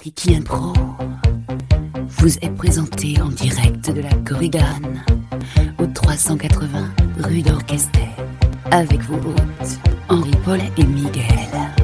Ricky Pro vous est présenté en direct de la Corrigane au 380 rue d'Orchester avec vos hôtes Henri-Paul et Miguel.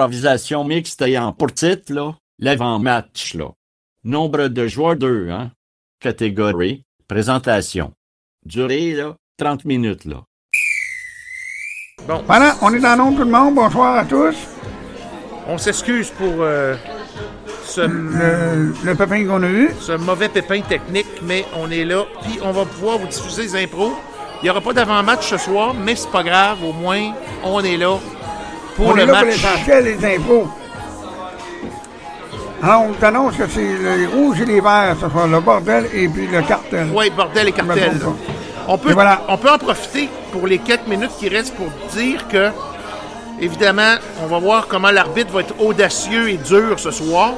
Improvisation mixte ayant pour titre là, l'avant-match. Là. Nombre de joueurs 2, hein? Catégorie, présentation. Durée, là, 30 minutes. Là. Bon, Voilà, on est dans l'ombre tout le monde. Bonsoir à tous. on s'excuse pour euh, ce, Le, le pépin qu'on a eu. ce mauvais pépin technique, mais on est là. Puis on va pouvoir vous diffuser les impros. Il n'y aura pas d'avant-match ce soir, mais c'est pas grave. Au moins, on est là pour on le est là pour l'essentiel, les impôts. Alors, on vous annonce que c'est les rouges et les verts, ce sera le bordel et puis le cartel. Oui, bordel et cartel. On peut, voilà. on peut en profiter pour les quelques minutes qui restent pour dire que, évidemment, on va voir comment l'arbitre va être audacieux et dur ce soir.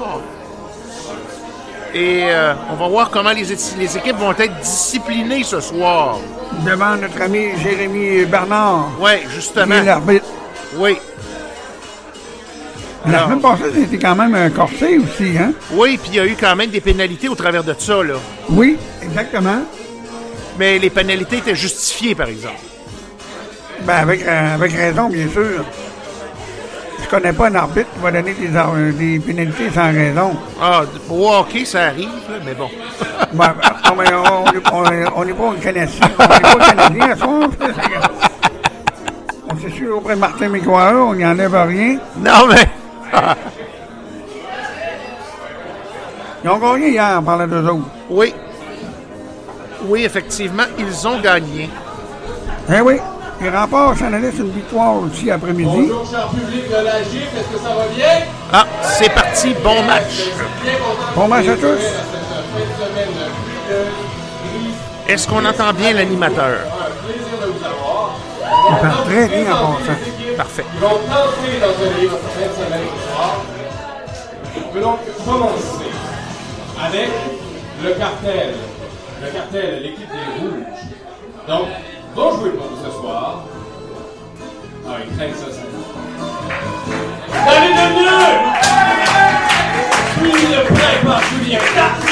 Et euh, on va voir comment les, équipes vont être disciplinées ce soir. Devant notre ami Jérémy Bernard, Oui, qui justement. est l'arbitre. Oui. La Alors. semaine passée, c'était quand même un corsé aussi, hein? Oui, puis il y a eu quand même des pénalités au travers de ça, là. Oui, exactement. Mais les pénalités étaient justifiées, par exemple. Ben, avec, euh, avec raison, bien sûr. Je connais pas un arbitre qui va donner des, ar- des pénalités sans raison. Ah, au hockey, ça arrive, là, mais bon. Ben, on n'est on, on, on n'est pas un Canadien. On n'est pas un Canadien à soir. On s'est sûr auprès de Martin Mécoire, on n'y enlève rien. non, mais... Ils ont gagné hier en parlant d'eux autres. Oui. Oui, effectivement, ils ont gagné. Eh oui, ils remportent s'en allait sur une victoire aussi après-midi. Bonjour, cher public de la GIF, est-ce que ça va bien? Ah, c'est parti, bon match. Bon match à tous. Est-ce qu'on entend bien l'animateur? Un plaisir de vous avoir. Ils partent très bien en passant. Parfait. Ils vont tenter dans ce livre cette semaine ce soir. On peut donc commencer avec le cartel. Le cartel, l'équipe des rouges. Donc, vont jouer pour ce soir. Ah, ils craignent ça, ça. David Lemieux! Puis le prêt par Julien.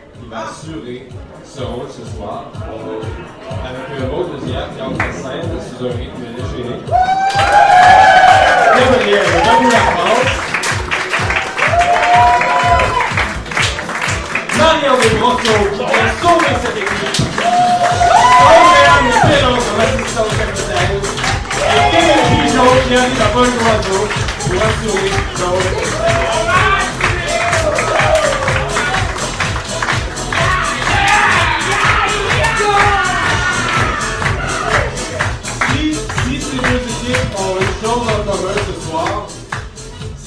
qui va assurer ce rôle ce soir. avec un beau deuxième, Yann Cassin, sous un rythme léger. Gabriel, de la France. Marion Desbrosseaux, qui a sauvé cette équipe. Andréane Espérance, en assistance capitale. Et Kevin Pigeon, qui arrive à Paul Loiseau, pour assurer ce rôle.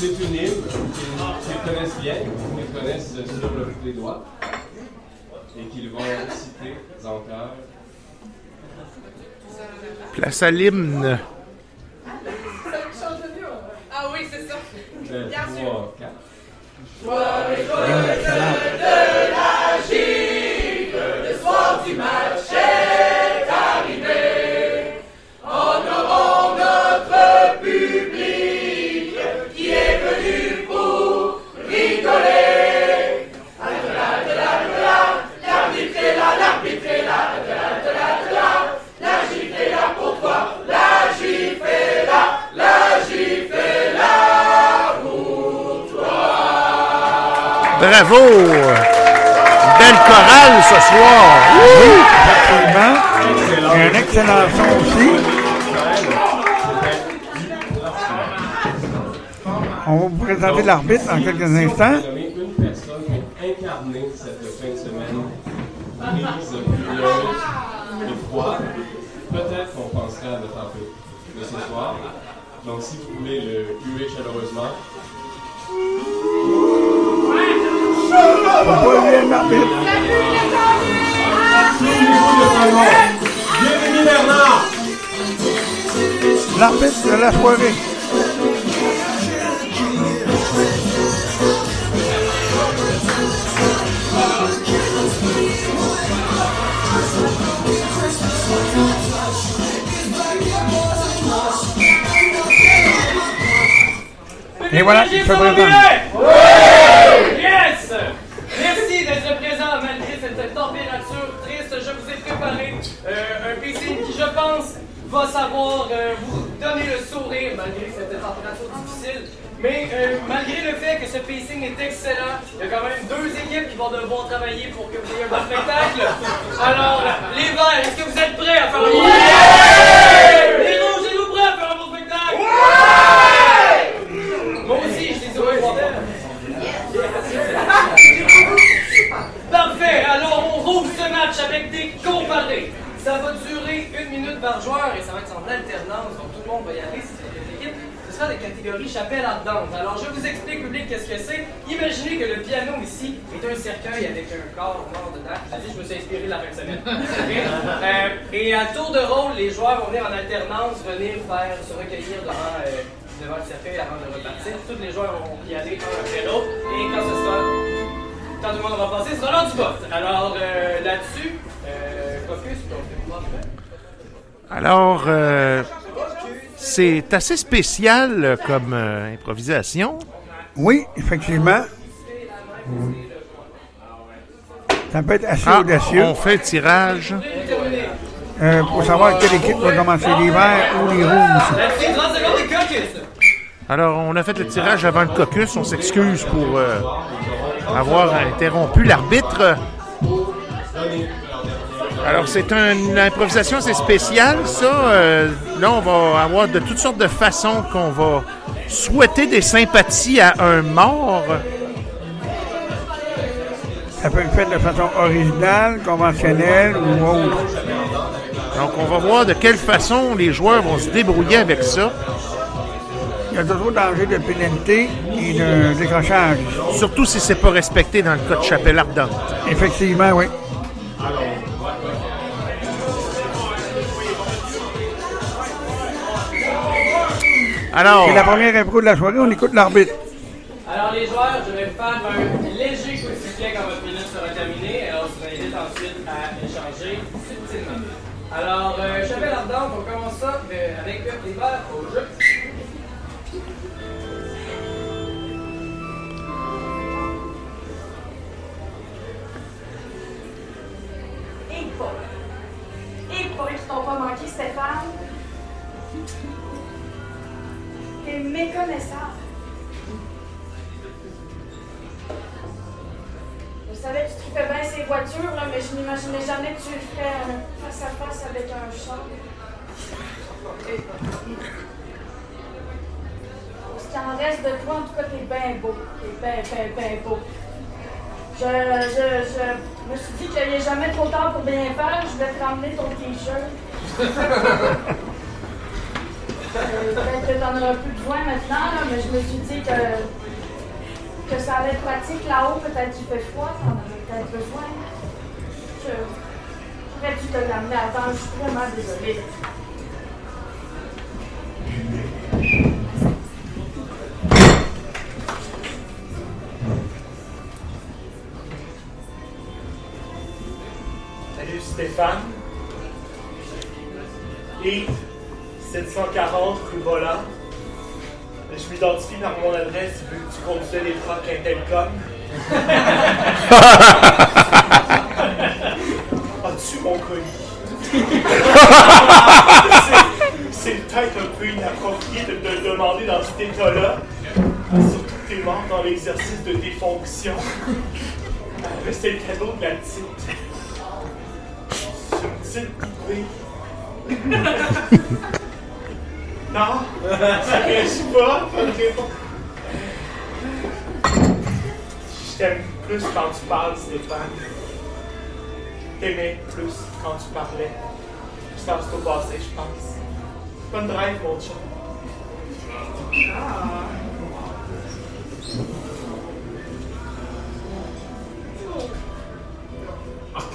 C'est une hymne qu'ils connaissent bien, qu'ils connaissent sur le bout des doigts, et qu'ils vont citer en chœur. Place à l'hymne. Ah oui, c'est ça. Euh, trois, quatre. Bravo! Belle chorale ce soir. Effectivement. Il y a un excellent son aussi. On va vous présenter l'arbitre dans quelques instants. incarner cette fin de semaine grise, pluvieuse et froide. Peut-être qu'on pensera à notre peu de ce soir. Donc, si vous voulez le huer chaleureusement, Arbitre. souvenez-vous de la soirée. Et voilà, il. Va savoir euh, vous donner le sourire malgré cette température difficile. Mais euh, malgré le fait que ce pacing est excellent, il y a quand même deux équipes qui vont devoir travailler pour que vous ayez un bon spectacle. Alors, les verts, est-ce que vous êtes prêts à faire un bon spectacle? Les rouges, êtes-vous prêts à faire un bon spectacle? Moi aussi, je les aurais. Parfait, alors on rouvre ce match avec des comparés. Ça va durer une minute par joueur et ça va être en alternance, donc tout le monde va y aller si c'est des équipes. Ce sera des catégories chapelle ardente. Alors je vous explique, public, qu'est-ce que c'est. Imaginez que le piano ici est un cercueil avec un corps mort dedans. Dis, je me suis inspiré de la fin de semaine. Euh, et à tour de rôle, les joueurs vont venir en alternance, venir faire, se recueillir devant, euh, devant le cercueil avant de repartir. Tous les joueurs vont y aller un après l'autre. Et quand tout le monde aura passé, ce sera l'heure du vote. Alors euh, là-dessus, Alors, euh, c'est assez spécial comme euh, improvisation. Oui, effectivement. Ça peut être assez Ah, audacieux on fait le tirage. euh, pour savoir quelle équipe va commencer, les verts ou les rouges. Là-dessus, 30 secondes des Focus. Alors, on a fait le tirage avant le caucus. On s'excuse pour avoir interrompu l'arbitre. Alors, c'est un- une improvisation assez spéciale, ça. Euh, là, on va avoir de toutes sortes de façons qu'on va souhaiter des sympathies à un mort. Ça peut être fait de façon originale, conventionnelle ou autre. Donc, on va voir de quelle façon les joueurs vont se débrouiller avec ça. Il y a toujours danger de pénalité et de décrochage. Surtout si c'est pas respecté dans le cas de Chapelle Ardente. Effectivement, oui. Alors, C'est la première impro de la soirée, on écoute l'arbitre. Alors les joueurs, je vais faire un léger coup de sifflet quand votre minute sera terminée. Alors je vous invite ensuite à échanger subtilement. Alors, euh, chapelle ardente, on commence ça euh, avec les verts au jeu. Et Paul. Et Paul qui t'ont pas manqué, Stéphane? T'es méconnaissable. Je savais que tu trouvais bien ces voitures, mais je n'imaginais jamais que tu le ferais euh, face à face avec un char. C'est qu'il en reste de toi, en tout cas, t'es bien beau. T'es bien, bien, bien beau. Je, je, je me suis dit qu'il n'y a jamais trop tard pour bien faire. Je vais te ramener ton t-shirt. Peut-être que t'en auras plus besoin maintenant, là, mais je me suis dit que, que ça allait être pratique là-haut. Peut-être qu'il fait froid, t'en avais peut-être besoin. Je, j'aurais dû te l'amener? Avant. Je suis vraiment désolée. Salut Stéphane. Yves, 740 rue. Je m'identifie par mon adresse vu que tu conduisais les trucks Intelcom. As-tu mon colis? C'est- peut-être un peu inapproprié de te demander dans cet état-là. Surtout que t'es mort dans l'exercice de défonction. Euh, Mais c'est le cadeau de la petite. C'est une petite poupée. non, ça réagit pas, pas de réponse. Je t'aime plus quand tu parles, Stéphane. T'aimais plus quand tu parlais. Ça, c'est au passé, je pense. Bonne drive, mon chat. Ok.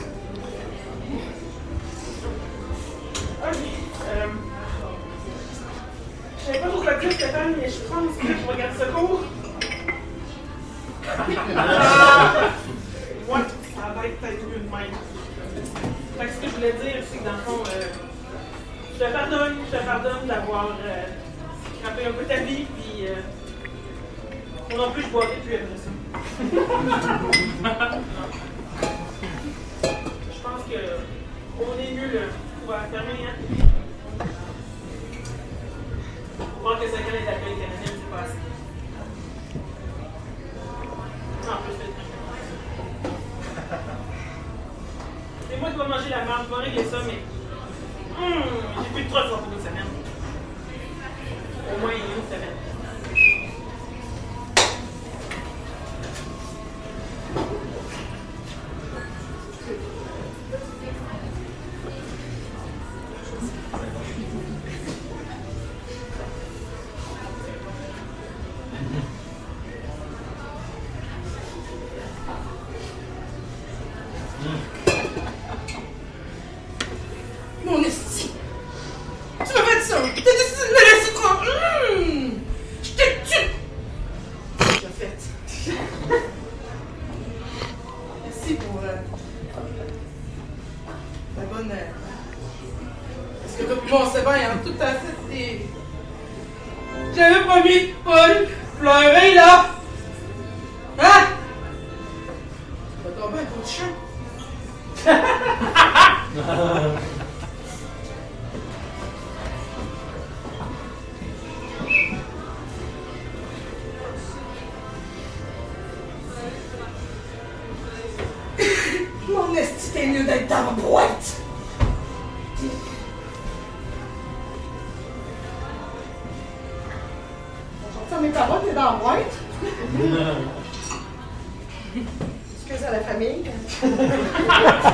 Euh, je savais pas trop quoi dire, Stéphane, mais je pense que je regarde secours. Ah! ouais, ça va être peut-être mieux de même. Fait que ce que je voulais dire, c'est que dans le fond, euh, je te pardonne, je te pardonne d'avoir euh, scrappé un peu ta vie, puis euh, moi non plus, je boirai plus après ça. je pense que on est mieux là, pour la fermer, hein? Pour voir que 5 ans est appelé canadien, c'est pas assez. En plus, c'est C'est moi qui vais manger la vais régler ça, mais. Hum, j'ai plus de trucs pour une semaine. Au moins une semaine?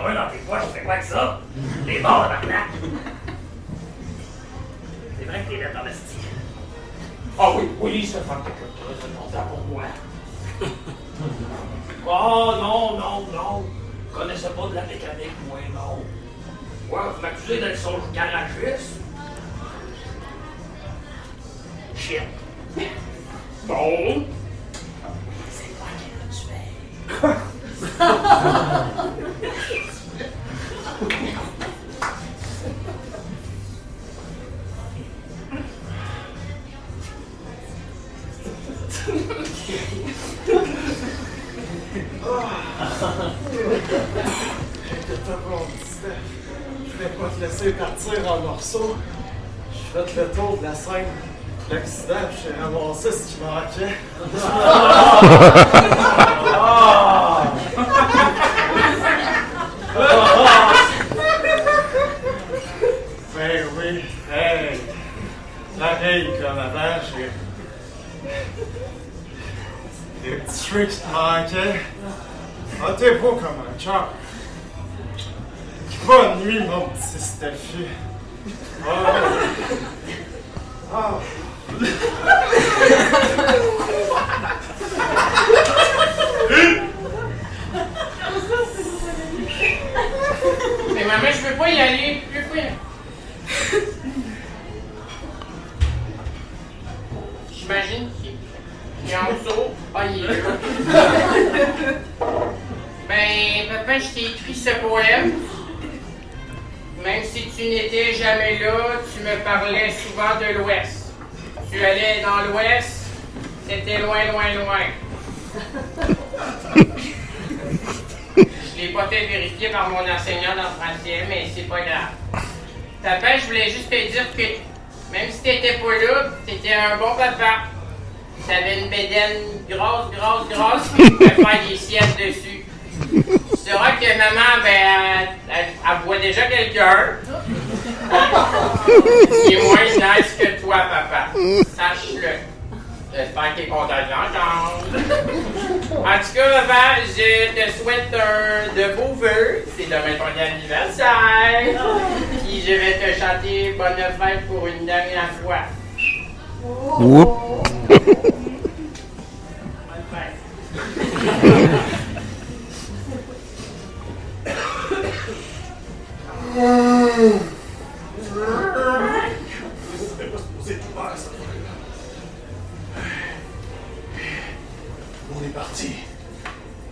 Juste un brin dans tes poches, tu fais quoi avec ça? Les morts, tabarnak. C'est vrai que t'es là dans le style. Ah oui, oui, Stéphane, t'es très important pour moi. Oh non, non, non. Je connaissais pas de la mécanique, moi, non. Ouais, vous m'accusez d'être son garagiste? Shit. Bon. C'est moi qui le tué. pas te laisser partir en morceaux. Je fait le tour de la scène de l'accident j'ai ramassé ce qui manquait. Ah! Ben oui, hey! Pareil comme avant, j'ai. Des petits cheveux qui te manquaient. Ah, t'es beau comme un chat. Bonne nuit, mon petit Steffi. Ah. Ah. Mais maman, je peux pas y aller. Je peux pas y aller. J'imagine qu'il il est en dessous. Ah, il est là. Ben, papa, je t'ai écrit ce poème. Même si tu n'étais jamais là, tu me parlais souvent de l'Ouest. Tu allais dans l'Ouest, c'était loin, loin, loin. Je l'ai pas fait vérifier par mon enseignant dans le français, mais c'est pas grave. Papa, je voulais juste te dire que même si t'étais pas là, t'étais un bon papa. T'avais une bédaine grosse, grosse, grosse, tu pouvais faire des siestes dessus. Sauras que maman, ben, elle, elle, elle voit déjà quelqu'un. Il est moins nice que toi, papa. Sache-le. J'espère qu'il est content de l'entendre. En tout cas, papa, je te souhaite un, de beaux vœux. C'est demain ton anniversaire. Puis je vais te chanter Bonne fête pour une dernière fois. Bonne fête. On est parti.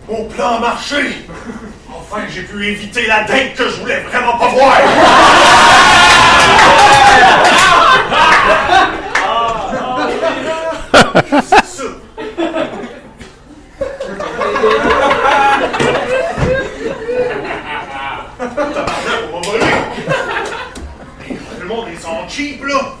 Mon plan a marché. Enfin, j'ai pu éviter la date que je voulais vraiment pas voir. Tabarnak, on va voler. Le monde, ils sont cheap, là.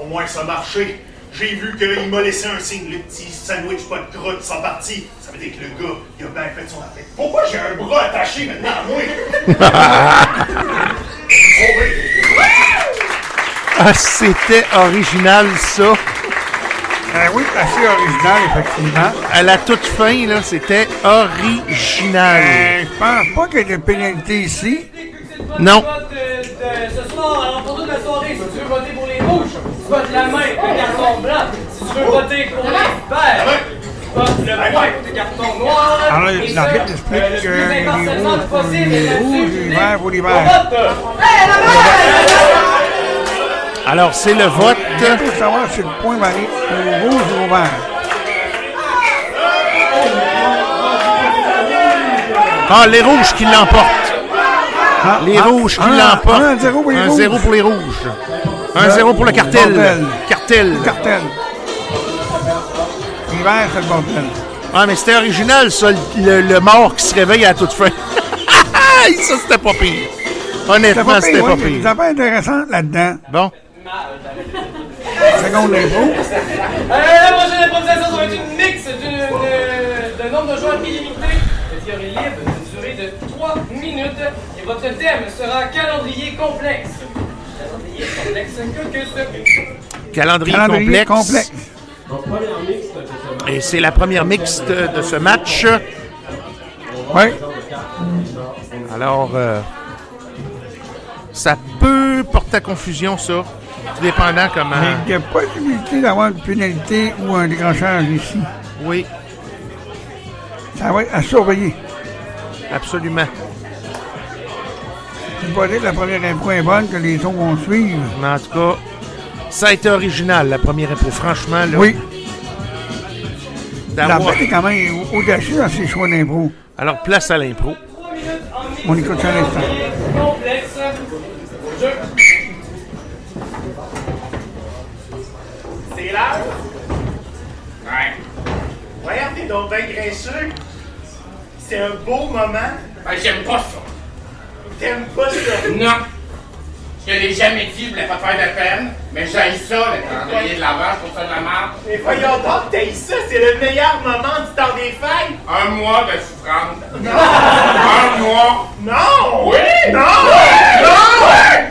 Au moins, ça a marché. J'ai vu qu'il m'a laissé un signe, le petit sandwich pas de croûte, sans partie. Ça veut dire que le gars, il a bien fait son affaire. Pourquoi j'ai un bras attaché maintenant à moi? Oh oui. Ah, c'était original, ça. Ben oui, assez original, effectivement. À la toute fin, là, c'était original. Ben, je pense pas qu'il y ait de pénalité ici. Non. Vote de, de ce soir, alors pour toute la soirée, si tu veux voter pour les rouges, tu votes la main, le carton blanc. Si tu veux voter pour les verts, tu votes le point, le carton noir. Alors, l'arbitre explique euh, le que plus les impartialement rouges les verts pour les verts. vote. Alors, c'est le vote. Il faut savoir si le point va aller au rouge ou au vert. Ah, les rouges qui l'emportent. Ah, les ah, rouges qui ah, l'emportent. 1-0 pour les 1-0 rouges. pour les rouges. 1-0 pour le cartel. bordel. Cartel. Cartel. L'hiver, c'est le bordel. Ah, mais c'était original, ça, le, le mort qui se réveille à toute fin. ça, c'était pas pire. Honnêtement, C'était c'était pas pire. Ça pas intéressant là-dedans. Bon. Seconde info. Euh, la prochaine improvisation, ça va être une mix d'un nombre de joueurs illimité. Le théorie libre d'une durée de 3 minutes. Et votre thème sera calendrier complexe. Calendrier complexe que que ce. Calendrier, Calendrier complexe. Et c'est la première mixte de ce match. Oui. Alors, euh, ça peut porter à confusion, ça. Tout dépendant comment. Mais il y a possibilité d'avoir une pénalité ou un décrochage ici. Oui, Ça va être à surveiller. absolument. C'est pas dire que la première info est bonne, que les autres vont suivre. Mais en tout cas, ça a été original, la première impôt. Franchement, là. Oui. La bête est quand même au- audacieux dans ses choix d'impro. Alors, place à l'impro. 3 minutes en mix. On écoute ça à l'instant. C'est l'heure? Ouais. Voyons, t'es donc bien graisseux. C'est un beau moment. Ben, j'aime pas ça. T'aimes pas ça? Non. Je l'ai jamais dit, je voulais pas te faire de peine, mais j'ai ça, le calendrier de l'avant, je trouve ça de la merde. Mais voyons donc, t'as ça, c'est le meilleur moment du temps des fêtes. Un mois de souffrance. Un mois. Non! Oui! Non! Oui! Non!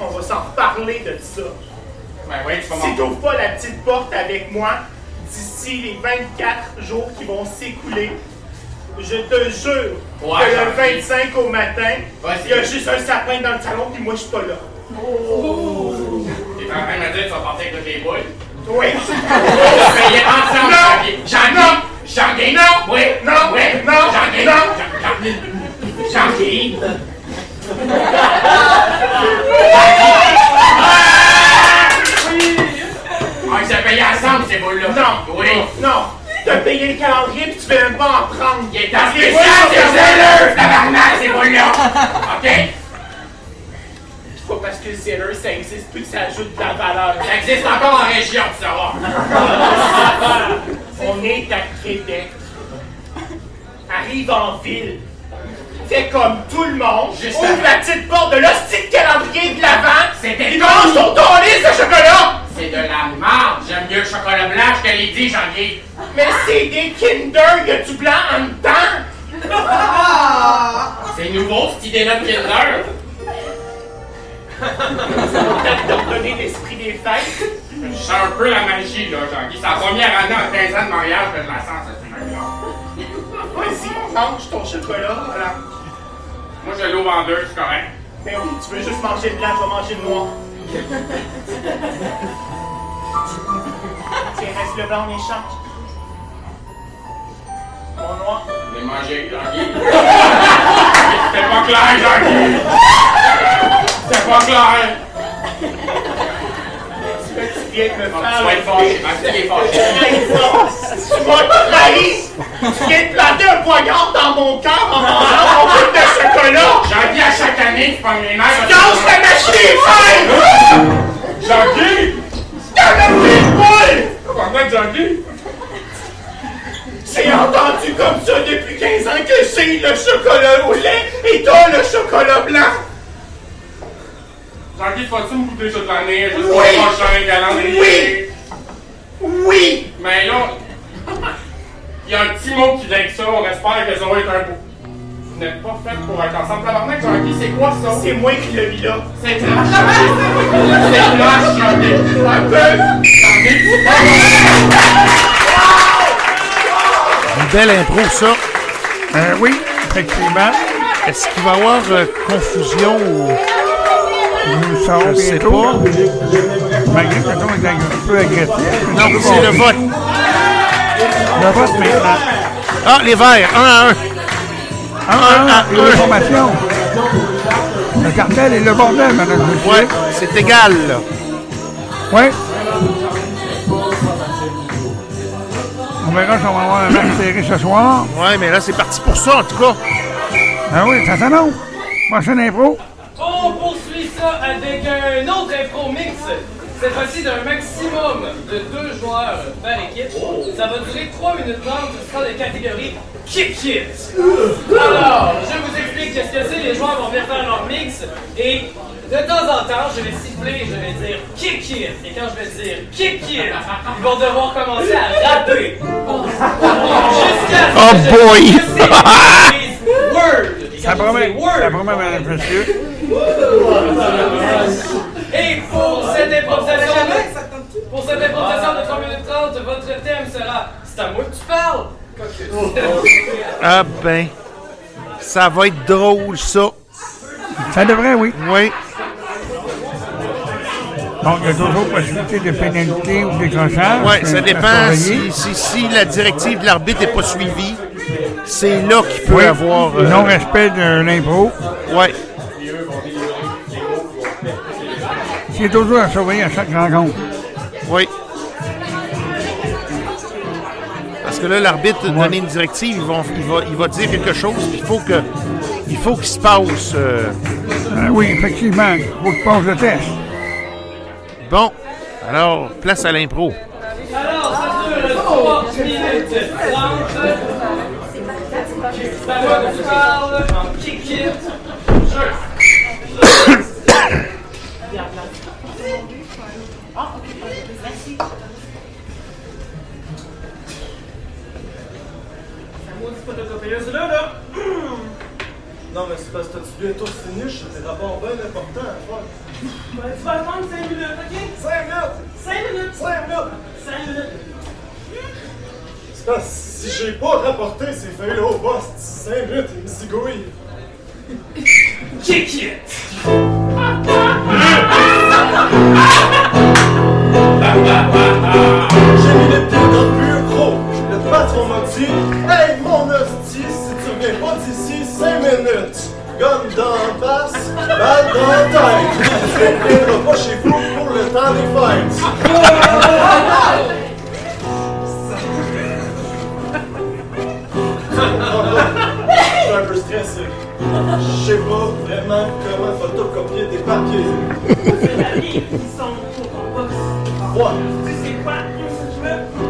On va s'en reparler de ça. Ben oui, tu vas Si t'ouvres pas la petite porte avec moi, d'ici les 24 jours qui vont s'écouler, je te jure Ouais, que le 25 au matin, il y a juste un sapin dans le salon puis moi je suis pas là. T'es en train de me dire que tu vas partir avec toutes les boules? Oui! On payer ensemble, Non! Jean-Guy. Jean-Guy! Non! Oui! Non! Oui! Non! Jean-Guy! Non! Jean- Jean- Jean-Guy! Ils ont payé ensemble, ces boules-là. Non! Oui! Non! T'as payé le calendrier puis tu veux même pas en prendre! Il est en Parce que spécial, moi, c'est c'est zéleux, tabarnak, ces boules-là! OK? C'est pas parce que le zèleur ça existe plus que ça ajoute de la valeur. Ça existe encore en région, tu sauras. On est à Québec. Arrive en ville. Fais comme tout le monde. Juste ouvre la petite porte de l'hostie de calendrier de l'avant. C'était Et mange ton tournis de chocolat. C'est de la marde. J'aime mieux le chocolat blanc, je te l'ai dit, Jean-Guy. Mais c'est des Kinder, y a du blanc en dedans. C'est nouveau, cette idée-là de Kinder. Peut-être te redonner l'esprit des fêtes. Je sens un peu la magie, là, Jean-Guy. C'est la première année en 15 ans de mariage que je la sens, cette fête-là. Vas-y, mange ton chocolat. Voilà. Moi, je l'ouvre en deux, c'est correct. Mais oui, tu veux juste manger le blanc, je vais manger le noir. Tiens, reste le blanc en échange. Mon noir. Je l'ai mangé, Jean-Guy. C'était pas clair, Jean-Guy. C'était pas clair. Tu veux que tu viennes me faire tu vas être fâché. Jean-Guy est fâché. Tu m'as trahi! Tu viens de planter un poignard dans mon cœur en mangeant mon bout de chocolat! Jean-Guy, à chaque année, tu prends les nerfs. Casse la machine fêtes! Jean-Guy! T'as la petite boule! Pourquoi Jean-Guy? J'ai entendu comme ça depuis 15 ans que j'ai le chocolat au lait et toi le chocolat blanc! Jean-Guy, faut-tu me goûter toute l'année? Oui. pas, un calendrier. Oui! Mais là, il y a un petit mot qui vient avec ça. On espère que ça va être un beau. Vous n'êtes pas fait pour être ensemble. Tabarnak, Jean-Guy, c'est quoi ça? C'est moi qui l'ai mis là. C'est trash, Jean-Guy. C'est trash, Jean-Guy. Un peu! Une belle impro, ça. Euh, oui, effectivement. Est-ce qu'il va y avoir euh, confusion ou. Nous le saurons Je sais bientôt? pas. Malgré que le ton est un peu agressif. Non, c'est le vote. Le vote maintenant. Ah, les verts, un à un. Un, un, à et un. l'information. Le cartel et le bordel, madame. Ouais, c'est égal, là. Ouais. On verra si on va avoir un match serré ce soir. Ouais, mais là, c'est parti pour ça, en tout cas. Ah oui, ça s'annonce. Prochaine impro. On poursuit ça avec un autre impro mix. Cette fois-ci d'un maximum de deux joueurs par équipe. Ça va durer 3 minutes 30. Ce sera de catégorie Kick It. Alors, je vous explique qu'est-ce que c'est. Les joueurs vont venir faire leur mix et de temps en temps, je vais siffler, je vais dire Kick It. Et quand je vais dire Kick It, ils vont devoir commencer à rapper. Jusqu'à ce Oh que boy! Word. Ça promet, ça promet, madame, monsieur. Et pour cette improvisation, pour cette improvisation de 3 minutes 30, votre thème sera C'est à moi que tu parles. Ah ben, ça va être drôle, ça. Ça devrait, oui. Oui. Donc, il y a toujours possibilité de pénalité ou de décrochage. Oui, ça euh, à dépend si, si, si la directive de l'arbitre n'est pas suivie. C'est là qu'il peut Oui, avoir. euh, Non-respect de l'impro. Ouais. C'est toujours à surveiller à chaque rencontre. Oui. Parce que là, l'arbitre a donné une directive, il va, il, va, il va dire quelque chose, puis il faut que il faut qu'il se passe. euh, Ah oui, effectivement. Il faut que tu passes le test. Bon, alors, place à l'impro. Alors, Là, là. Non, mais c'est parce que tu bientôt fini, j'ai des rapports bien importants à faire. Ben, tu vas attendre 5 minutes, ok? 5 minutes! 5 minutes! 5 minutes! 5 minutes! C'est parce que si j'ai pas rapporté ces feuilles-là au boss, 5 minutes, il me zigouille. Kick it. J'ai mis Patron m'a dit Hey mon hostie, si tu reviens pas d'ici 5 minutes, gomme dans la face, balle dans la tête. Tu ne reviendras pas chez vous pour le temps des fêtes. Je suis un peu stressé. Je sais pas vraiment comment photocopier des papiers. C'est la vie qui sont pour ton boss. Ouais. Tu sais quoi? Je me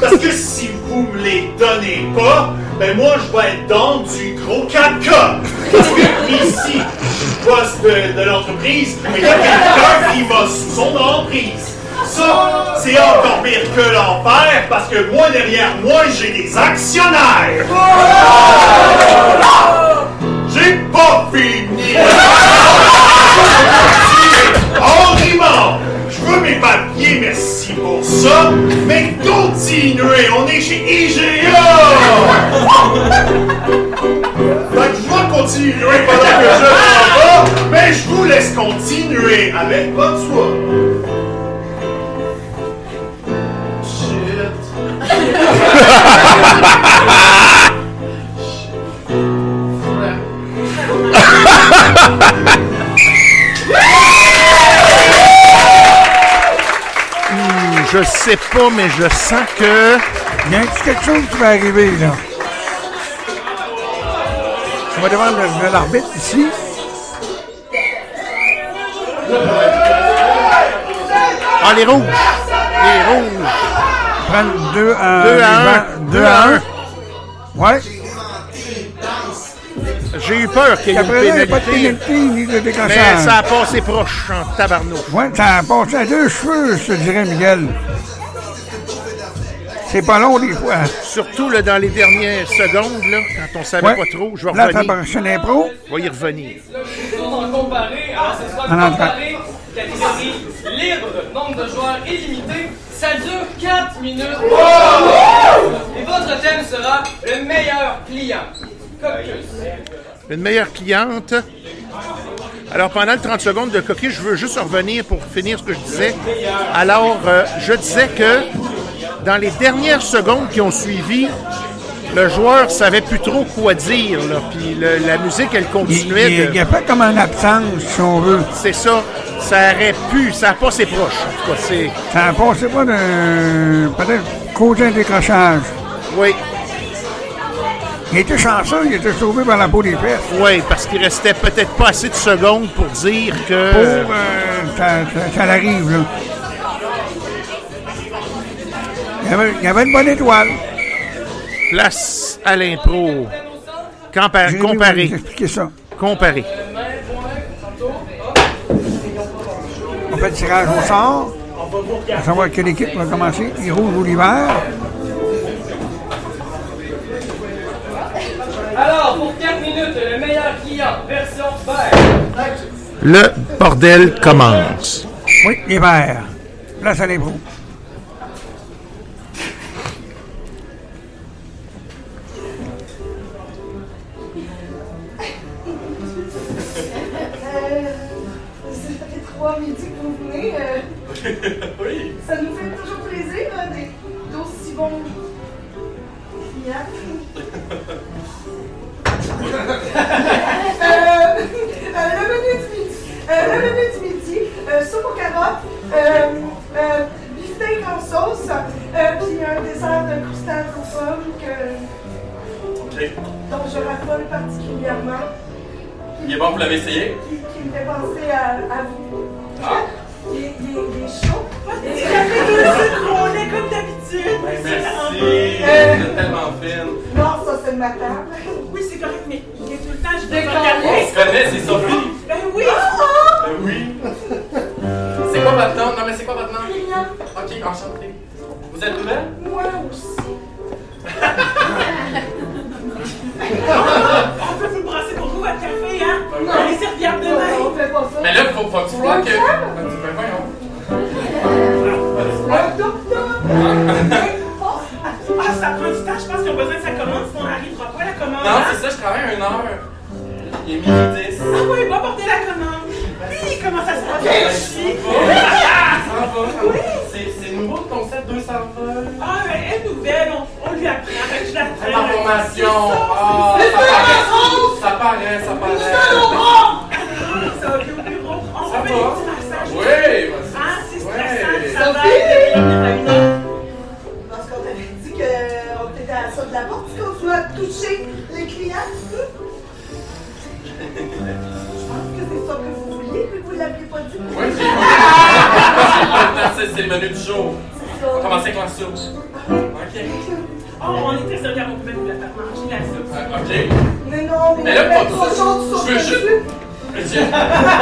Parce que si vous me les donnez pas, ben moi, je vais être dans du gros caca. Parce que ici, je suis boss de, de l'entreprise, mais il y a quelqu'un qui va sous son emprise. Ça, c'est encore pire que l'enfer, parce que moi, derrière moi, j'ai des actionnaires. J'ai pas fini. En rimant, je veux mes papiers, merci pour ça, mais on est chez IGA. Fait que je vais continuer pendant que je m'en vais, mais je continuer avec votre choix. Je sais pas, mais je sens que. Il y a quelque chose qui va arriver, là. On va le- l'arbitre ici. Ah, les rouges! Les rouges! Prendre 2 à 2 à 1. 2 à 1. Ouais. J'ai eu peur qu'il y ait une Après il n'y a pas de pénalité. pénalité ni de. Mais ça a passé proche en tabarnouche. Ouais, ça a passé à deux cheveux, je te dirais, Miguel. C'est pas long, des fois. Surtout là, dans les dernières secondes, là, quand on savait Ouais. pas trop, je vais Là, revenir. ta prochaine impro. Je vais y revenir. En comparé, alors ce sera En comparé, catégorie libre, nombre de joueurs illimité. Ça dure 4 minutes. Et votre thème sera le meilleur client. Caucus. Une meilleure cliente. Alors, pendant le 30 secondes de coquille, je veux juste revenir pour finir ce que je disais. Alors, euh, je disais que dans les dernières secondes qui ont suivi, le joueur savait plus trop quoi dire. Là, puis le- la musique, elle continuait. il- de- il a fait comme en absence, si on veut. C'est ça. Ça aurait pu. Ça a passé proche. En tout cas. Ça a passé pas de. Peut-être cause un décrochage. Oui. Il était chanceux, il était sauvé par la peau des fesses. Oui, parce qu'il restait peut-être pas assez de secondes pour dire que. Pour. euh, ça, ça, ça l'arrive, là. Il y, avait, il y avait une bonne étoile. Place à l'impro. Compa- va Comparer. ça. Comparer. On fait le tirage au sort. Pour savoir quelle équipe va commencer. Les rouges ou l'hiver. Alors, pour 4 minutes, le meilleur client, version vert. Le bordel commence. Oui, l'hiver. Place à l'impro. Je. Je.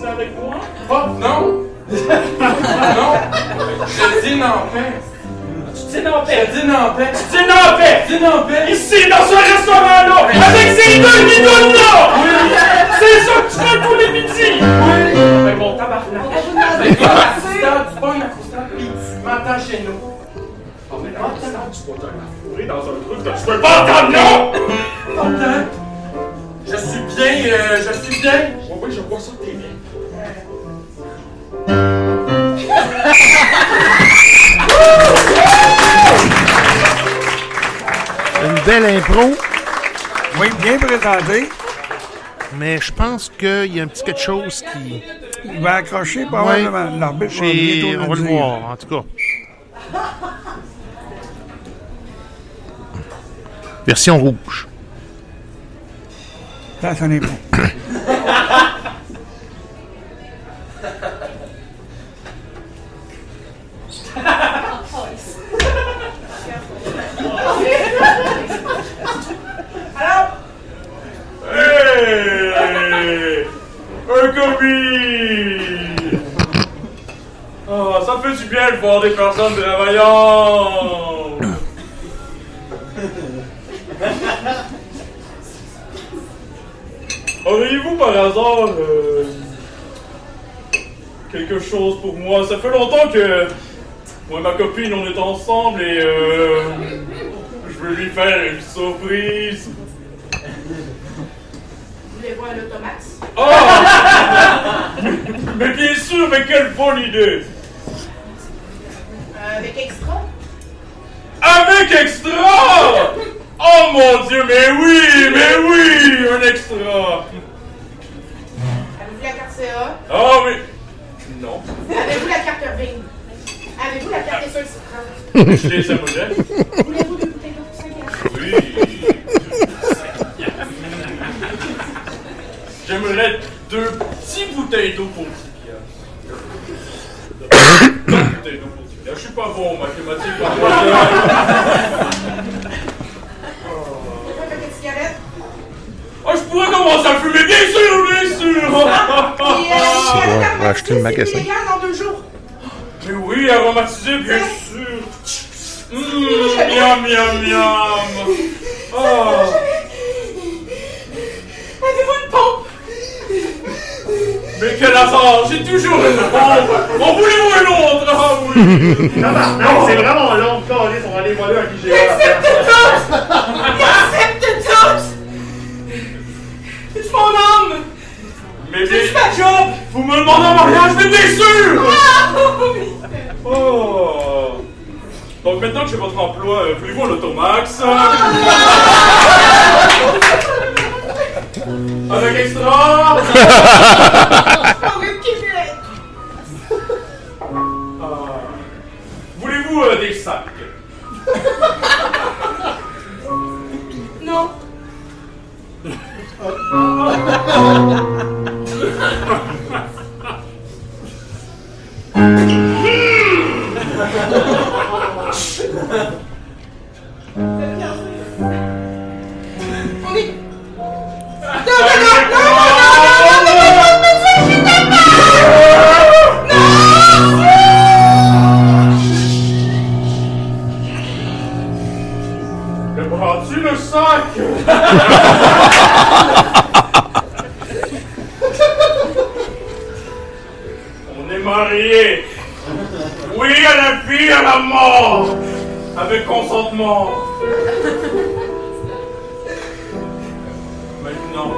Tu avec moi? Oh, non! non! Je dis non, paix! Tu dis non, Je paix. dis non, paix! Tu dis non, paix. Je dis non, paix! Ici, dans ce restaurant-là, avec ces deux bidons-là! C'est ça que tu fais tous les midis! Oui! Mais bon, tabarnak. Mais toi, assistant, tu pognes l'assistant, pis tu m'attends chez nous. Oh, mais là, tu vas te fourrer dans un truc que tu peux pas entendre, non! Je suis bien, euh, je suis bien. Oui, oui, je vois ça, t'es bien. Une belle impro, Oui, bien présenté. mais je pense qu'il y a un petit quelque chose qui. Il va accrocher probablement. L'arbitre va J'ai- bientôt On va le dire. voir, en tout cas. Version rouge. Ça, ça n'est. Hey! Commis! Ah, ça fait du bien de voir des personnes travaillantes! Auriez-vous par hasard euh, quelque chose pour moi? Ça fait longtemps que moi et ma copine on est ensemble et euh, je veux lui faire une surprise. Voir l'automax? Oh! mais bien sûr, mais quelle bonne idée! Euh, avec extra? Avec extra! Oh mon dieu, mais oui, mais oui, un extra! Avez-vous la carte CA? Oh mais... Non. Avez-vous la carte Ring? Avez-vous la carte SE Citron? Je amoureux. Voulez-vous deux bouteilles pour 5 piastres? Oui. J'aimerais deux petites bouteilles d'eau pour 10 piastres. Deux bouteilles d'eau pour 10 piastres. Je suis pas bon en mathématiques. par? Oh, je pourrais commencer à fumer, bien sûr, bien sûr! Puis, euh, acheter le magasin. dans deux jours. Mais oui, aromatisé, bien sûr! Mmm, miam, miam, miam! Oh! Avez-vous une pompe? Mais quel hasard, j'ai toujours une pompe! En voulez-vous une autre? Ah oui! Non, c'est vraiment long, Carlis, on va aller voler un Il accepte tout! Il accepte tout! C'est mon âme! Mais C'est ma job! vous me demandez en mariage, mais bien sûr! Ah. Oh! Donc maintenant que j'ai votre emploi, euh, voulez-vous un automax? Avec extra? Ah. Voulez-vous euh, des sacs? Non. On est mariés. Oui à la vie, à la mort. Avec consentement. Maintenant.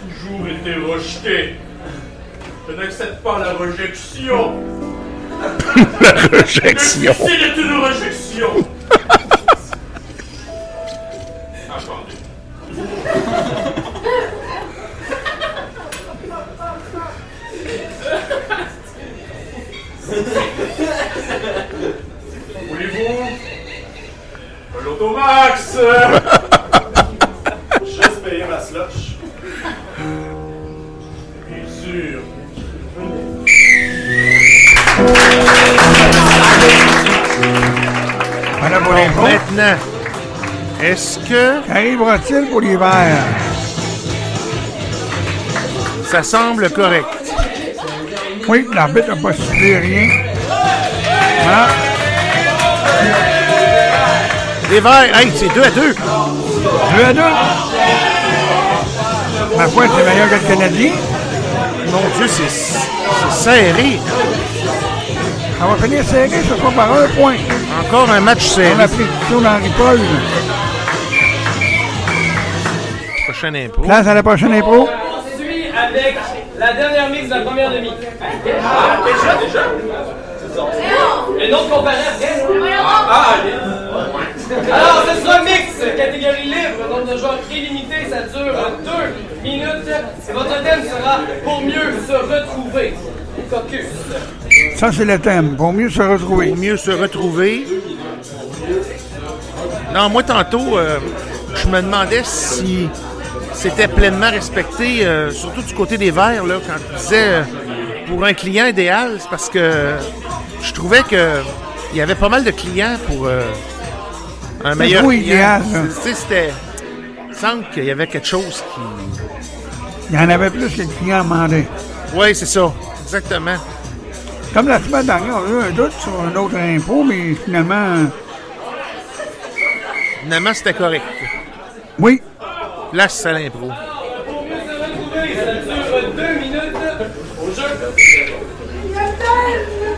Toujours été rejeté. Je n'accepte pas la rejection. La réjection. C'est une réjection. Voulez-vous L'automax Qu'arrivera-t-il pour l'hiver? ça semble correct? Oui, l'arbitre n'a pas sifflé rien. Voilà. Les Verts, hey, c'est 2 à 2. 2 à 2. Ma foi, c'est meilleur que le Canadien. Mon Dieu, c'est serré. Ça va finir serré, ce sera par un point. Encore un match serré. la prédiction d'Henri Paul. Prochain impôt. Place à la prochaine impro. On suit avec la dernière mix de la première demi. Ah, déjà, déjà? Un autre comparatif. Ah, Alors, ce sera mix, catégorie libre, nombre de joueurs illimité, ça dure deux minutes. Et votre thème sera pour mieux se retrouver. Caucus. Ça, c'est le thème. Pour mieux se retrouver. Pour mieux se retrouver. Non, moi, tantôt, euh, je me demandais si c'était pleinement respecté, euh, surtout du côté des Verts, là, quand tu disais euh, pour un client idéal, c'est parce que je trouvais que il y avait pas mal de clients pour euh, un meilleur client. idéal, c'était... Il semble qu'il y avait quelque chose qui... Il y en avait plus que le client demandait. Oui, c'est ça. Exactement. Comme la semaine dernière, on a eu un doute sur un autre impôt, mais finalement, Finalement, c'était correct. oui. Place à l'impro. Pour mieux se retrouver, ça dure deux minutes. Au jeu.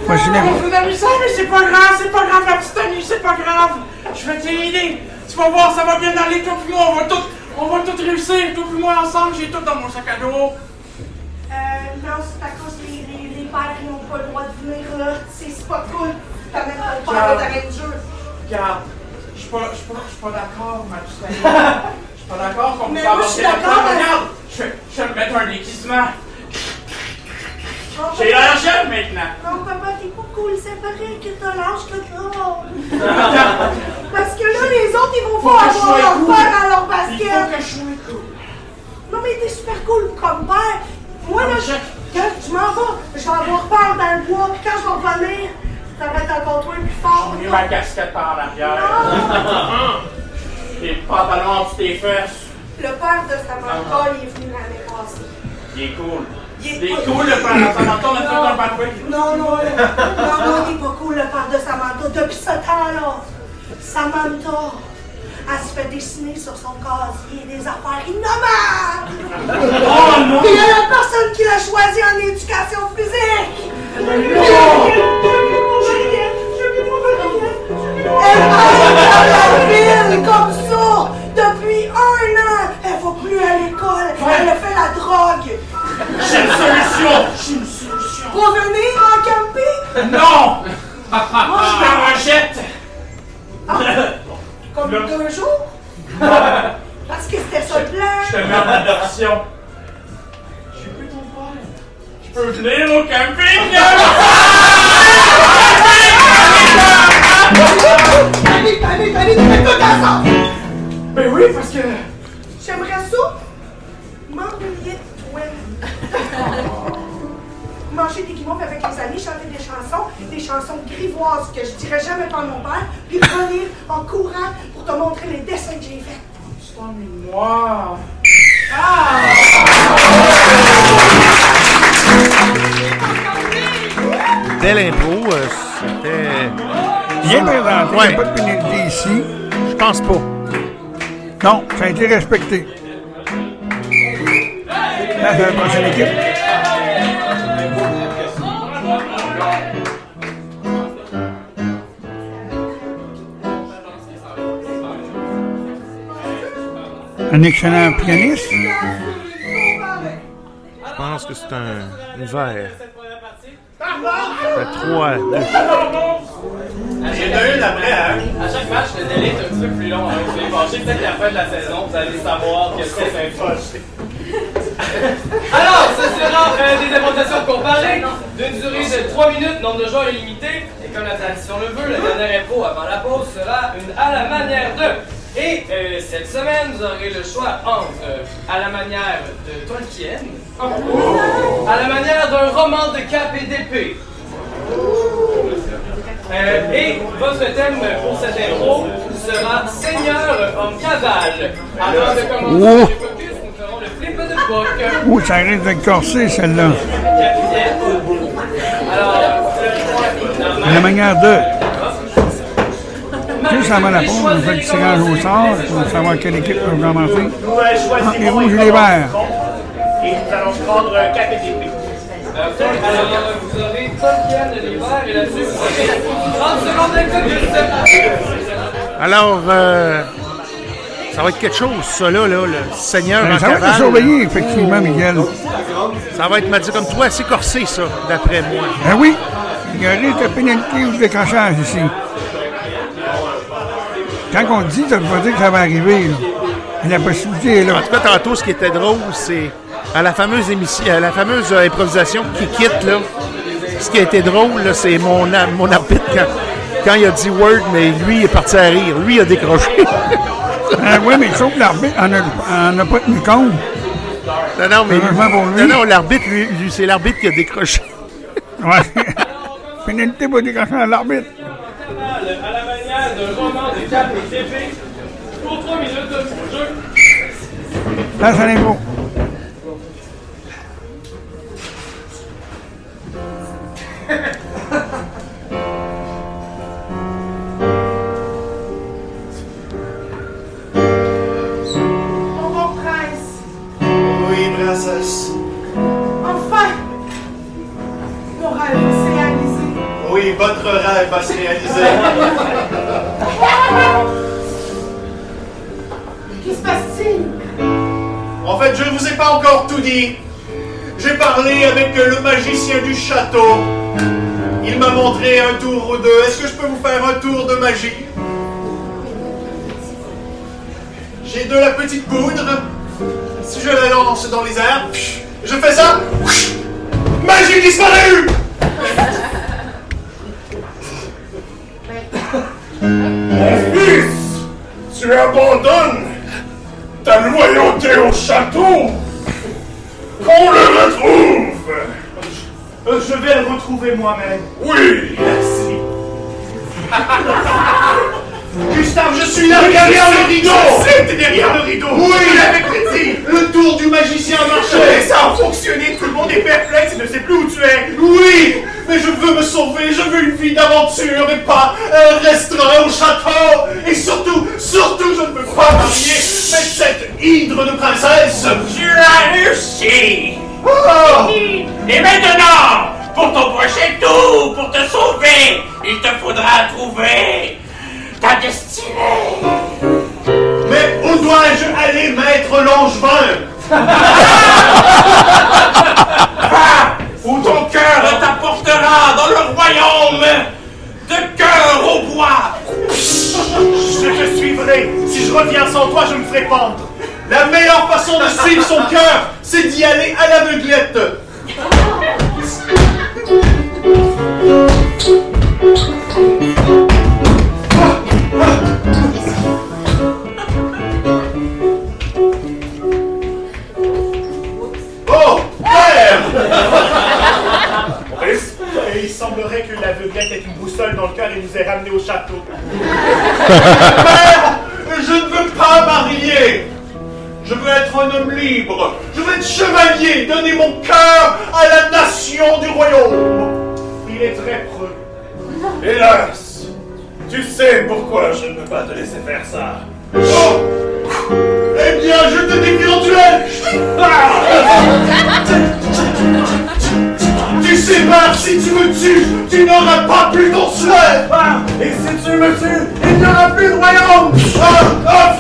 Voici l'impro. On fait amuser, mais c'est pas grave, c'est pas grave, la petite amie, c'est pas grave. Je vais t'aider. Tu vas voir, ça va bien aller, toi puis moi, on va tout, on va tout réussir, toi puis moi ensemble, j'ai tout dans mon sac à dos. Euh, non, c'est à cause des les, les pères qui n'ont pas le droit de venir là. C'est pas cool. T'amènes ton père à t'arrêter de jeu. Regarde, je suis pas, je suis pas, je suis pas d'accord, ma petite amie. Suis pas d'accord qu'on des d'accord, enfants. mais- Regarde, je vais, je vais me mettre un déguisement. J'ai l'air jeune maintenant. Non, papa, t'es pas cool. C'est pareil que t'as l'âge que t'as. Parce que là, les autres, ils vont Faut pas je avoir leur cool. père à leur Il basket. faut que je sois cool. Non, mais t'es super cool comme père. Moi, là, je, quand je m'en vais, je vais avoir peur dans le bois, puis quand je vais revenir, ça va être encore toi plus fort. J'ai mis ma casquette par en arrière. Tes pantalons tes fesses. Le père de Samantha, il est venu l'année passée. Il est cool. Il est cool, le père de Samantha, on a fait Non. un banquet. Non, non, non, non, il est pas cool, le père de Samantha. Depuis ce temps-là, Samantha, elle se fait dessiner sur son casier des affaires innommables. Oh non! Il y a la personne qui l'a choisi en éducation physique. Elle va dans la ville comme la drogue. J'ai une solution! J'ai une solution! Pour venir en camping? Non! Je te rejette! Comme deux jours? Parce que c'était ça le Je te plan. mets en adoption. Je suis plus ton père. Je peux venir au camping? Allez, allez, allez, allez, tout ensemble. Ben oui, parce que. Manger des guimauves avec les amis, chanter des chansons, des chansons grivoises que je dirais jamais par mon père, puis revenir en courant pour te montrer les dessins que j'ai faits. Tu t'ennuies de moi. Belle impro, euh, c'était... Bien présenté. Il n'y Ouais. a pas de pénalité ici. Je pense pas. Non, ça a été respecté. Là, c'est la prochaine équipe. Un excellent pianiste. Je pense que c'est un, verre. Cette première partie. fait 3, 2. J'ai deux une après, hein? À chaque match, le délai est un petit peu plus long. Hein. Vous allez penser peut-être qu'à la fin de la saison, vous allez savoir que c'est simple. Alors, ce sera euh, des démonstrations comparées d'une durée de 3 minutes, nombre de joueurs illimité. Et comme la tradition le veut, la dernière impro avant la pause sera une à la manière de. Et euh, cette semaine, vous aurez le choix entre euh, à la manière de Tolkien, à la manière d'un roman de cap et d'épée. Euh, et votre thème pour cette impro sera Seigneur en cavale. Avant de commencer Oh. le focus, nous ferons le flip de book. Ouh, ça risque d'être corsé, celle-là. Alors, À la manière de. Juste avant la pause, on fait le tirage au sort pour savoir quelle équipe va commencer. Ah, les rouges et les verts. Et nous allons prendre cap et épée. Alors, vous aurez Tolkien et là-dessus, vous avez 30 secondes d'inconnue. Alors, euh, ça va être quelque chose, ça, là, là, le Seigneur Ben, en ça va être surveillé, effectivement, Miguel. Ça va être, m'a dit comme toi, assez corsé, ça, d'après moi. Ben oui, il y a risque de pénalité ou de décrochage ici. Quand on dit, ça ne veut pas dire que ça va arriver. Là. La possibilité est là. En tout cas, tantôt, ce qui était drôle, c'est à la fameuse émission, à la fameuse euh, improvisation qui quitte, là. Ce qui a été drôle, c'est mon, mon arbitre quand, quand il a dit Word, mais lui, il est parti à rire. Lui, il a décroché. Ah oui, mais sauf que l'arbitre en a, pas tenu compte. Non, non, mais lui. non, non, l'arbitre, lui, lui, c'est l'arbitre qui a décroché. Ouais. pénalité pour décrocher à l'arbitre. D'un roman de cap et d'épée pour 3 minutes de jeu. Ça, c'est l'impro. Mon bon prince, Oui, princesse. enfin, mon rêve s'est réalisé. Oui, votre rêve va se réaliser. Se passe-t-il? En fait, je ne vous ai pas encore tout dit. J'ai parlé avec le magicien du château. Il m'a montré un tour ou deux. Est-ce que je peux vous faire un tour de magie? J'ai de la petite poudre. Si je la lance dans les airs, je fais ça. Magie disparue abandonnes ta loyauté au château. Qu'on le retrouve. Euh, Je vais le retrouver moi-même. Oui. Merci. Gustave, je suis là, derrière je le rideau. je sais, t'es derrière le rideau. Oui, il avait prédit. Le tour du magicien a marché. Mais ça a fonctionné, tout le monde est perplexe. Et ne sait plus où tu es. Oui, mais je veux me sauver, je veux une vie d'aventure et pas un restaurant au château. Et surtout, surtout, je ne veux pas marier mais cette hydre de princesse. Tu as réussi. Oh Et maintenant, pour ton prochain tour, pour te sauver, il te faudra trouver ta destinée. Mais où dois-je aller, maître Langevin? Va où ton cœur t'apportera dans le royaume de cœur au bois? Je te suivrai. Si je reviens sans toi, je me ferai pendre. La meilleure façon de suivre son cœur, c'est d'y aller à l'aveuglette. semblerait que l'aveuglette ait une boussole dans le cœur et nous ait ramenés au château. Père, je ne veux pas marier. Je veux être un homme libre. Je veux être chevalier, donner mon cœur à la nation du royaume. Il est très preux. Hélas, tu sais pourquoi je ne peux pas te laisser faire ça. Oh Eh bien, je te défie en duel. Ah Tu sais pas, si tu me tues, tu n'auras pas plus ton. Ah, et si tu me tues, il n'y aura plus de royaume. Ah, ah, ah.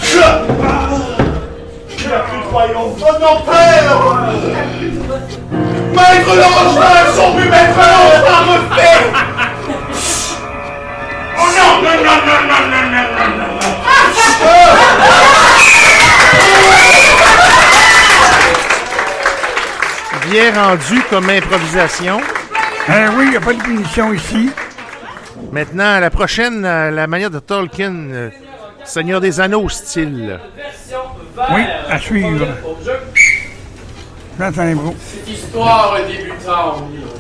Il n'y a plus de royaume. Oh non, père Maître Langevin, son but Maître Langevin refait Oh non, non, non, non, non, non, non, non, non, non. Bien rendu comme improvisation. Hein, oui, il n'y a pas de punition ici. Maintenant, la prochaine, à la manière de Tolkien, euh, Seigneur des Anneaux style. Oui, à suivre. Cette histoire débuta en 1011.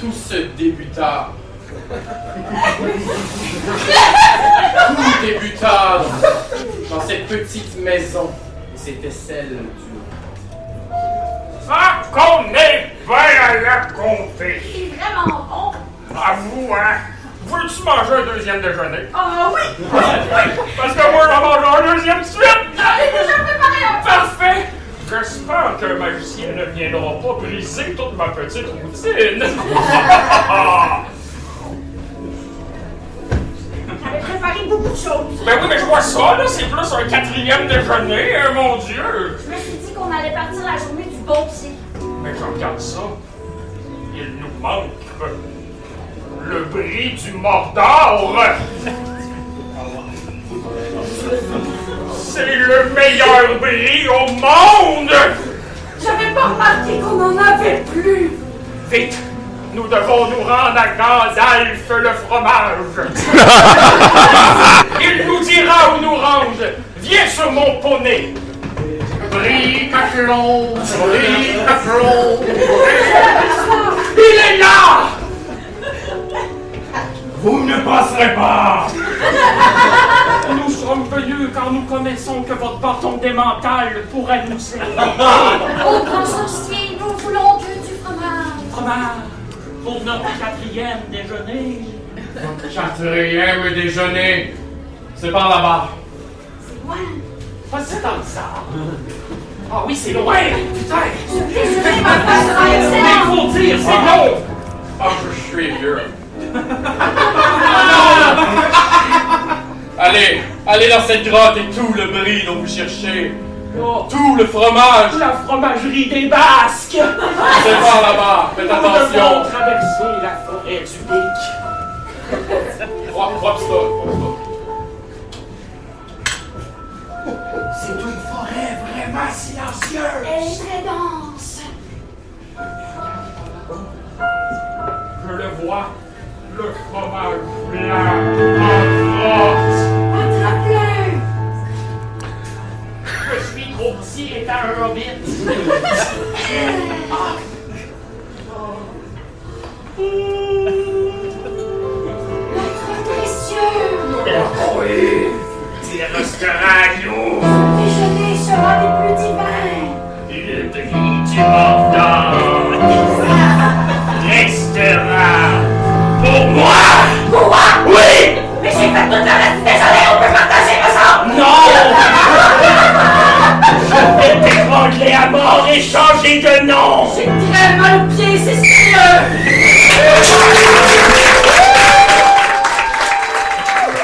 Tout se débuta. Tout débuta dans, cette petite maison. C'était celle du Ça qu'on est bien à la compter. C'est vraiment bon. À vous, hein? Veux-tu manger un deuxième déjeuner? Ah oui! Parce que moi, j'en mange un deuxième de suite! J'en ai déjà préparé un Parfait! J'espère qu'un magicien ne viendra pas briser toute ma petite routine. J'avais préparé beaucoup de choses. ben oui, mais je vois ça, là, c'est plus un quatrième déjeuner, hein, mon Dieu! Je me suis dit qu'on allait partir la journée bon pied. Mais je regarde ça. Il nous manque le bris du Mordor. C'est le meilleur bris au monde. J'avais pas remarqué qu'on en avait plus. Vite, nous devons nous rendre à Gandalf le fromage. Il nous dira où nous rendre. Viens sur mon poney. Brie Cachelon. Il est là. Vous ne passerez pas Nous sommes venus car nous connaissons que votre bâton démental pourrait nous servir. Au grand sorcier, nous voulons que du fromage. Fromage pour notre quatrième déjeuner. Quatrième déjeuner. C'est par là-bas. C'est loin. Pas si tant que ça. Ah oui, c'est loin, putain. Ce déjeuner va faire Mais faut dire, c'est long. Ah, je suis vieux. allez, allez dans cette grotte et tout le bris dont vous cherchez. Tout le fromage. La fromagerie des Basques. C'est par là-bas. Faites Nous attention. traverser la forêt du Pic. Drop, drop C'est une forêt vraiment silencieuse. Elle est très dense. Je le vois, le fromage blanc en. Attrape-le. Je suis trop petit étant un hobbit. Ah. Notre précieux. Oui, à nous. Sera des plus divins. Le bris du Mordor restera pour moi. Pour moi? Oui. Mais j'ai fait toute la reste désolé, on peut partager ensemble! Non Je vais t'étrangler à mort et changer de nom J'ai très mal aux pieds, c'est sérieux.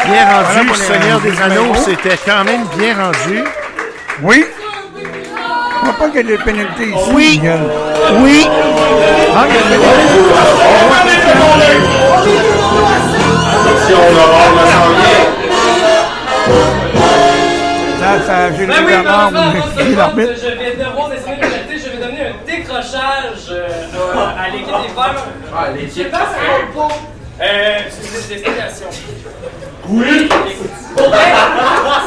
Bien rendu, Voilà Seigneur des Anneaux, c'était quand même bien rendu. Oui. Je crois pas qu'il y ait des pénalités ici. Oui. Miguel. Oui. Ah, il y a des Attention, bien. Ça, j'ai Ben le oui, mais ce l'arbitre. compte, je vais devoir décider pénalité, je vais donner un décrochage euh, à l'équipe des Verts. Ah, Je sais l'équipe. pas si c'est pas. Euh, c'est des explications. Oui. Pour vrai,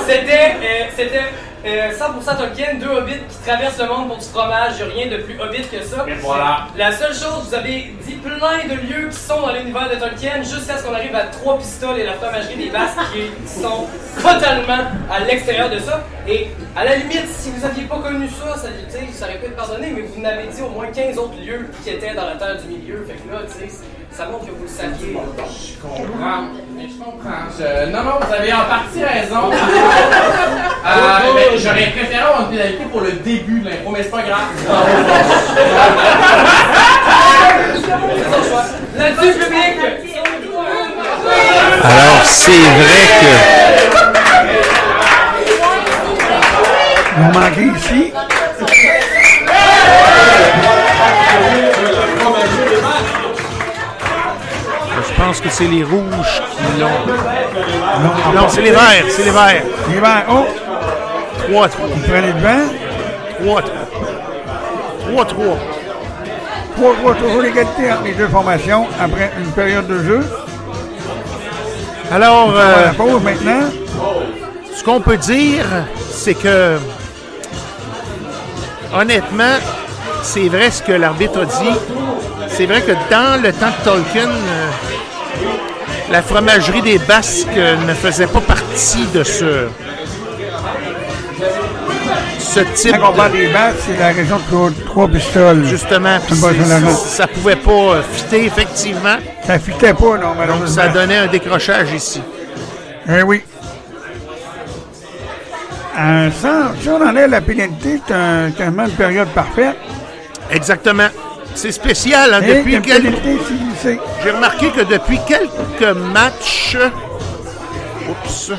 c'était, euh, c'était euh, 100% Tolkien, deux hobbits qui traversent le monde pour du fromage. Il rien de plus hobbit que ça. Et voilà. La seule chose, vous avez dit plein de lieux qui sont dans l'univers de Tolkien jusqu'à ce qu'on arrive à Trois Pistoles et la fromagerie des Basques qui sont totalement à l'extérieur de ça. Et à la limite, si vous aviez pas connu ça, ça, ça aurait pu être pardonné, mais vous n'avez dit au moins 15 autres lieux qui étaient dans la terre du milieu. Fait que là, tu sais, ça montre que vous le saviez. Je comprends. Mais je comprends. Je- Non, non, vous avez en partie raison. Euh, mais J'aurais préféré avoir une pénalité pour le début de l'impro, mais c'est pas grave. Là-dessus, public! Alors, c'est vrai que Ils ont manqué ici. pense que c'est les rouges qui l'ont. Non, Non, c'est les verts, c'est les verts. Les verts, oh! 3-3. Ils prennent les devants. 3-3. 3-3. 3-3, toujours l'égalité entre les deux formations après une période de jeu. Alors, euh, la pause maintenant. ce qu'on peut dire, c'est que, honnêtement, c'est vrai ce que l'arbitre a dit. C'est vrai que dans le temps de Tolkien, euh, la fromagerie des Basques ne faisait pas partie de ce, ce type Quand on parle des Basques, c'est la région de Trois- Trois-Pistoles. Justement, ça pouvait pas euh, fitter, effectivement. Ça fitait pas, non, Donc, malheureusement. ça donnait un décrochage ici. Eh oui. Euh, sans- si on enlève la pénalité, c'est un- une période parfaite. Exactement. C'est spécial, hein, Et depuis quel-. J'ai remarqué que depuis quelques matchs. Oups.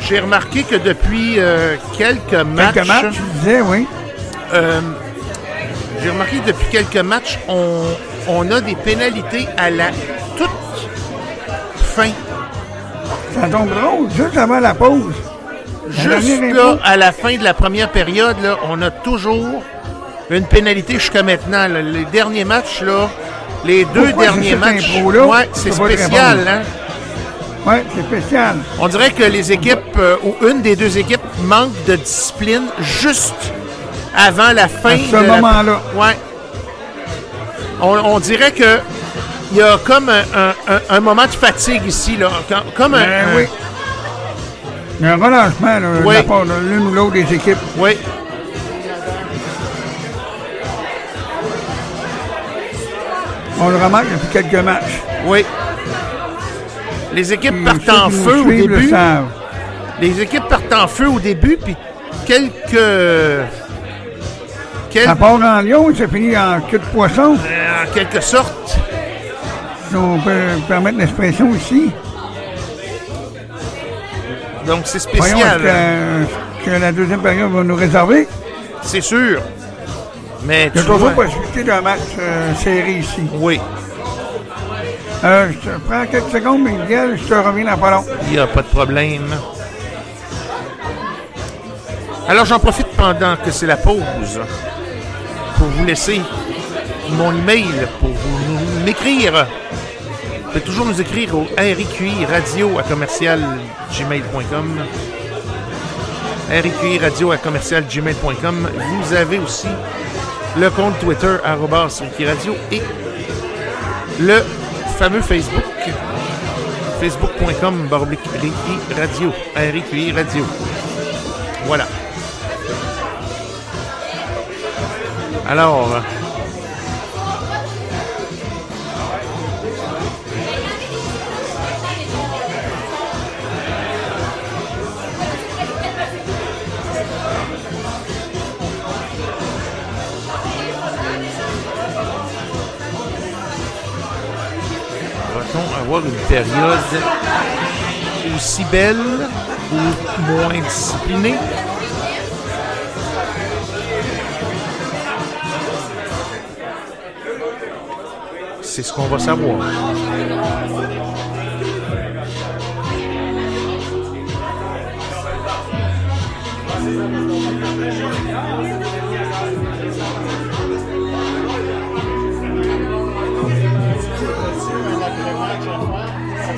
J'ai remarqué que depuis euh, quelques matchs. Quelques matchs, tu disais, oui. euh, J'ai remarqué que depuis quelques matchs, on, on a des pénalités à la toute fin. Ça tombe drôle, juste avant la pause. Juste là, à la fin de la première période, là, on a toujours une pénalité jusqu'à maintenant. là. Les derniers matchs, là, les deux Pourquoi derniers matchs, ouais, c'est spécial. Hein? Oui, c'est spécial. On dirait que les équipes, euh, ou une des deux équipes, manquent de discipline juste avant la fin. À ce la- moment-là. Ouais. On, on dirait que il y a comme un, un- un- un moment de fatigue ici, là. Comme un. Ben oui. Il y a un relâchement là, de la part de l'une ou l'autre des équipes. Oui. On le remarque depuis quelques matchs. Oui. Les équipes Puis partent en feu au le début. Les équipes partent en feu au début, puis quelques. quel- Ça part en Lyon et ça finit en queue de poisson. euh, en quelque sorte. Si on peut permettre l'expression ici. Donc c'est Voyons spécial. ce que, que la deuxième période va nous réserver? C'est sûr. Mais Il y a toujours vois- possibilité d'un match euh, serré ici. Oui. Euh, je te prends quelques secondes, Miguel, je te reviens dans pas long. Il n'y a pas de problème. Alors j'en profite pendant que c'est la pause pour vous laisser mon email pour vous m'écrire. Vous pouvez toujours nous écrire au RIQI radio à commercial gmail.com. RIQI radio à commercial gmail.com. Vous avez aussi le compte Twitter radio et le fameux Facebook facebook.com baroblique radio RIQI radio. Voilà. Alors, avoir une période aussi belle ou moins disciplinée? C'est ce qu'on va savoir.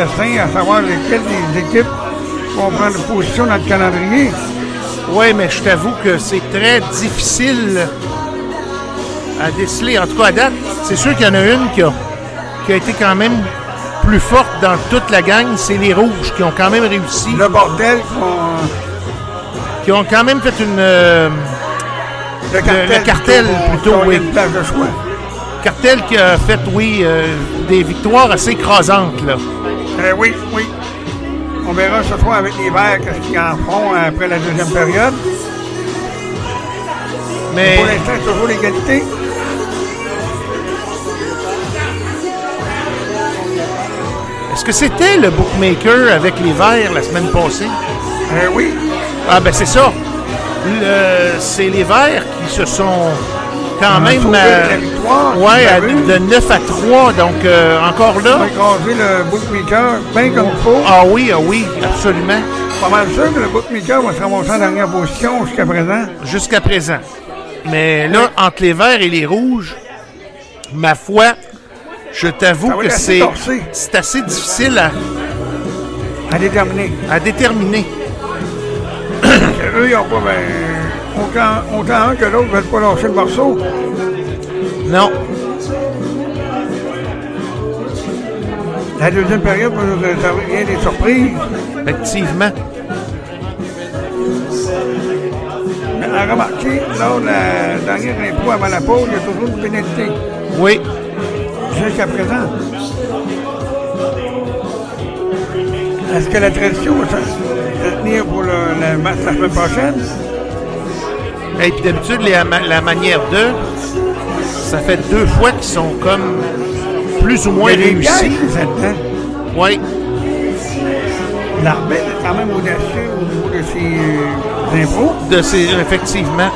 à savoir lesquelles des équipes vont prendre position dans le calendrier. Oui, mais je t'avoue que c'est très difficile à déceler. En tout cas, à date, c'est sûr qu'il y en a une qui a, qui a été quand même plus forte dans toute la gang. C'est les Rouges qui ont quand même réussi. Le bordel Qui ont quand même fait une... euh, Le cartel, le cartel plutôt, oui. une place de choix. Cartel qui a fait, oui, euh, des victoires assez écrasantes, là. Euh, oui, oui. On verra ce soir avec les Verts qu'est-ce qu'ils en feront après la deuxième période. Mais- Pour l'instant, c'est toujours l'égalité. Est-ce que c'était le bookmaker avec les Verts la semaine passée? Euh, oui. Ah, ben c'est ça. Le- C'est les Verts qui se sont quand On même... euh, ouais, de 9 à 3, donc euh, encore On là. va écraser le bookmaker bien comme il faut. Ah oui, ah oui, absolument. Pas mal sûr que le bookmaker va se ramasser en dernière position jusqu'à présent. Jusqu'à présent. Mais là, entre les Verts et les Rouges, ma foi, je t'avoue va que c'est c'est assez difficile à, à déterminer. À déterminer. Eux, ils n'ont pas. Ben, autant, autant un que l'autre ne veulent pas lâcher le morceau. Non. La deuxième période va nous réserver bien des surprises. Effectivement. Mais à remarquer, lors de la dernière impôt avant la pause, il y a toujours une pénalité. Oui. Jusqu'à présent. Est-ce que la tradition va se, se tenir pour le, le match la semaine prochaine? Et puis d'habitude, la manière de, ça fait deux fois qu'ils sont comme plus ou moins réussis. Oui. L'arbitre est quand même audacieux au niveau de ses euh, impôts. De effectivement.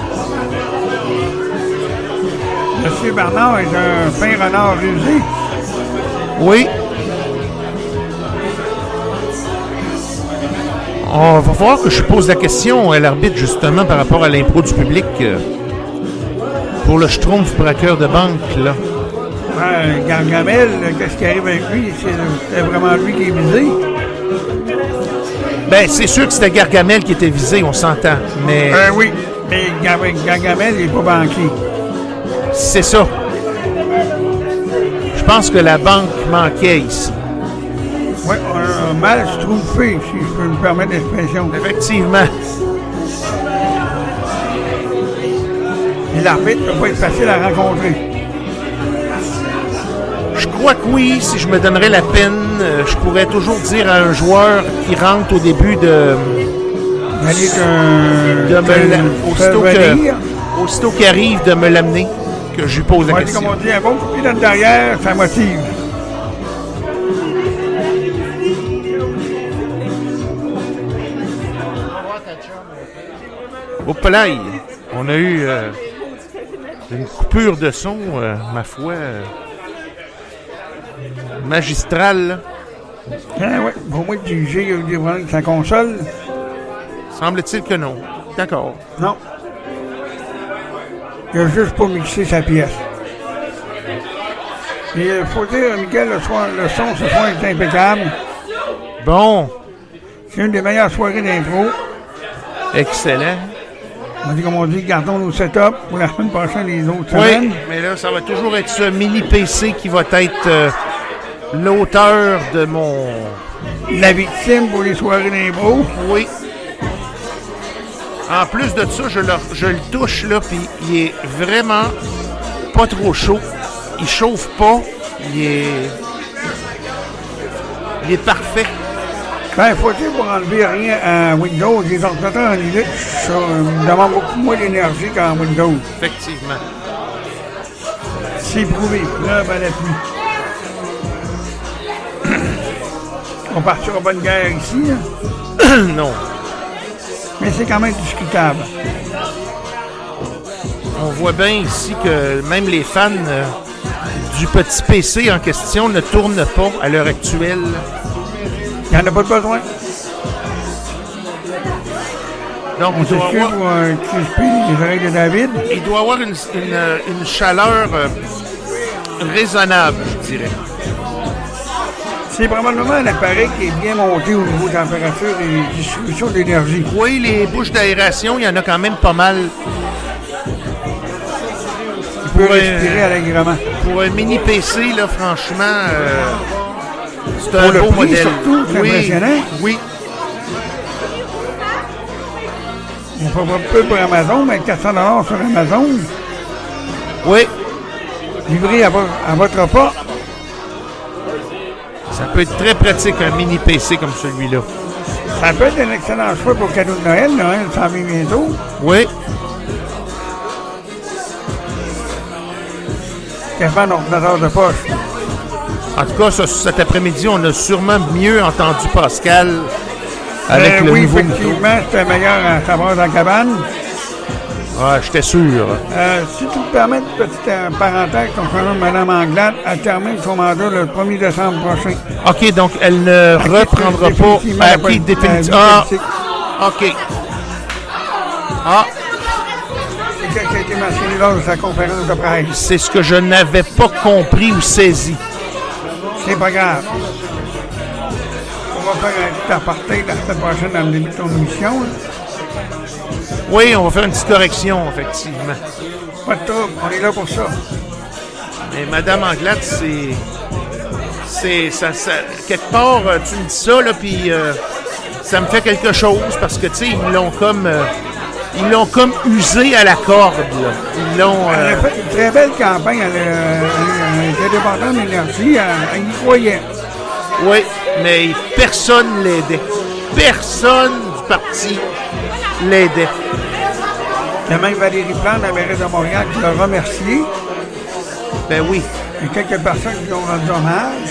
Monsieur Bernard est un fin renard rusé. Oui. On va voir que je pose la question à l'arbitre justement par rapport à l'impro du public euh, pour le Schtroumpf braqueur de banque. Là. Ouais, Gargamel, qu'est-ce qui arrive avec lui? C'est vraiment lui qui est visé. Ben, c'est sûr que c'était Gargamel qui était visé, on s'entend. Mais Euh, oui, mais Gar- Gargamel, il n'est pas banquier. c'est ça. Je pense que la banque manquait ici. Mal schtroumpfé, si je peux me permettre l'expression. Effectivement. Et l'arbitre ne peut pas être facile à rencontrer. Je crois que oui, si je me donnerais la peine, euh, je pourrais toujours dire à un joueur qui rentre au début de. Que- de me aussitôt que- aussitôt qu'il arrive de me l'amener, que je lui pose la Ouais, question. comme on dit, un bon coup de derrière, ça motive. Au polaï, on a eu euh, une coupure de son, euh, ma foi, euh, magistrale. Ah ouais, pour moi, du G, il y a eu des problèmes avec sa console. Semble-t-il que non. D'accord. Non. Il a juste pas mixé sa pièce. Et il faut dire, Miguel, le, soir, le son ce soir est impeccable. Bon. C'est une des meilleures soirées d'impro. Excellent. On dit, comme on dit, gardons nos setups pour la semaine prochaine et les autres Oui, semaines. mais là, ça va toujours être ce mini PC qui va être euh, l'auteur de mon. La victime pour les soirées d'impro. Oui. En plus de ça, je le, je le touche là, puis il est vraiment pas trop chaud. Il chauffe pas. Il est. Il est parfait. Ben, faut-il pour enlever rien à Windows, les ordinateurs en Linux ça, euh, demandent beaucoup moins d'énergie qu'en Windows. Effectivement. C'est prouvé. Là, ben, la pluie. On partira pas une guerre ici, là. non. Mais c'est quand même discutable. On voit bien ici que même les fans euh, du petit PC en question ne tournent pas à l'heure actuelle. Il n'y en a pas besoin? Donc, On doit s'excuse avoir, pour euh, crisper les oreilles de David. il doit avoir une, une, une chaleur euh, raisonnable, je dirais. C'est probablement un appareil qui est bien monté au niveau température et distribution d'énergie. Oui, les bouches d'aération, il y en a quand même pas mal. Il peut Pour, respirer allègrement. Pour un mini PC, là, franchement, euh, c'est un Pour le beau prix, modèle. surtout, c'est oui, impressionnant. oui. On peut voir peu pour Amazon, mais 400 sur Amazon. Oui. Livré à, vo- à votre pas. Ça peut être très pratique, un mini PC comme celui-là. Ça peut être un excellent choix pour cadeau de Noël. Noël s'en vient bientôt. Oui. Quasiment un ordinateur de poche. En tout cas, cet après-midi, on a sûrement mieux entendu Pascal avec Euh, le oui, nouveau effectivement, c'était meilleur à savoir dans la cabane. Ah, j'étais sûr. Euh, si tu me permets, une petite euh, parenthèse concernant Mme Anglade, elle termine son mandat le 1er décembre prochain. OK, donc elle ne reprendra pas la acquis poli- définitivement. vie Ah. OK. Ah, C'est ce qui a été mentionné lors de sa conférence de presse. c'est ce que je n'avais pas compris ou saisi. C'est pas grave. On va faire un petit aparté la semaine prochaine dans le début de ton émission. là. Oui, on va faire une petite correction, effectivement. Pas de trouble, on est là pour ça. Mais Madame Anglade, c'est. C'est. Ça, ça- quelque part, euh, tu me dis ça, là, puis euh, ça me fait quelque chose parce que, tu sais, ils l'ont comme. euh, ils l'ont comme usé à la corde, là. Ils l'ont. Elle a fait une très belle campagne. Elle- elle était dépendante d'énergie. Elle, elle y croyait. Oui, mais personne l'aidait. Personne du parti l'aidait. Il y a même Valérie Plante, la mairesse de Montréal, qui l'a remercié. Ben oui. Il y a quelques personnes qui ont rendu hommage.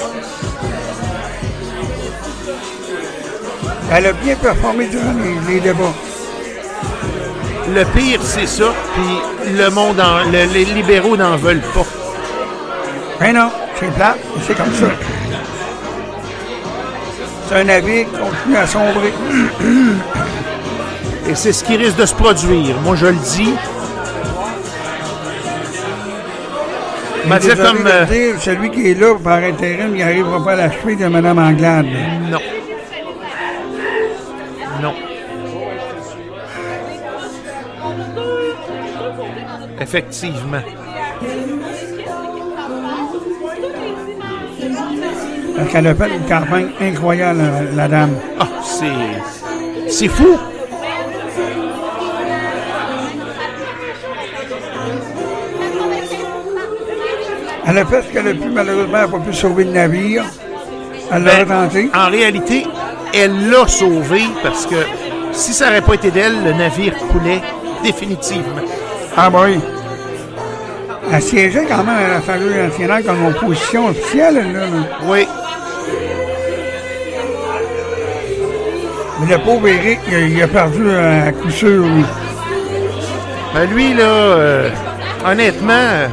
Elle a bien performé durant les, les débats. Le pire, c'est ça, puis le monde, en, le- les libéraux n'en veulent pas. Ben non, c'est plat, mais c'est comme ça. C'est un navire qui continue à sombrer. Et c'est ce qui risque de se produire. Moi, je le dis. m'a dit Désolé comme, euh, dire, celui qui est là par intérim, il n'arrivera pas à la cheville de Mme Anglade. Non. Non. Effectivement. Qu'elle a fait une campagne incroyable, la, la dame. Ah, c'est. C'est fou! Elle a fait ce qu'elle a pu, malheureusement, elle n'a pas pu sauver le navire. Elle l'a Ben, tenté. En réalité, elle l'a sauvé parce que si ça n'aurait pas été d'elle, le navire coulait définitivement. Ah bah oui. Elle siégeait quand même à l'Assemblée nationale comme opposition officielle, là. Oui. Mais le pauvre Eric, il a, perdu à coup sûr, lui. Ben lui, là, euh, honnêtement,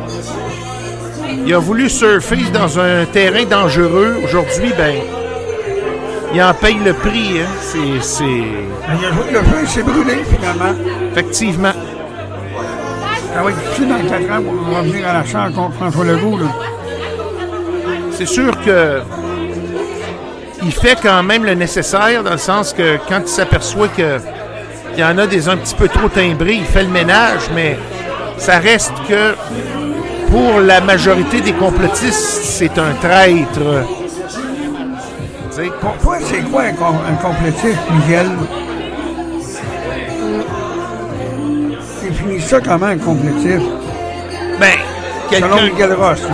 il a voulu surfer dans un terrain dangereux. Aujourd'hui, ben, il en paye le prix. Hein. C'est, c'est... Il a joué le feu, il s'est brûlé, finalement. Effectivement. Va être difficile dans 4 ans pour revenir à la chambre contre François Legault, là. C'est sûr que il fait quand même le nécessaire dans le sens que quand il s'aperçoit que il y en a des un petit peu trop timbrés, il fait le ménage, mais ça reste que pour la majorité des complotistes, c'est un traître. Pour c'est quoi un, com- un complotiste, Miguel? Définis ça comment un complotiste? Ben,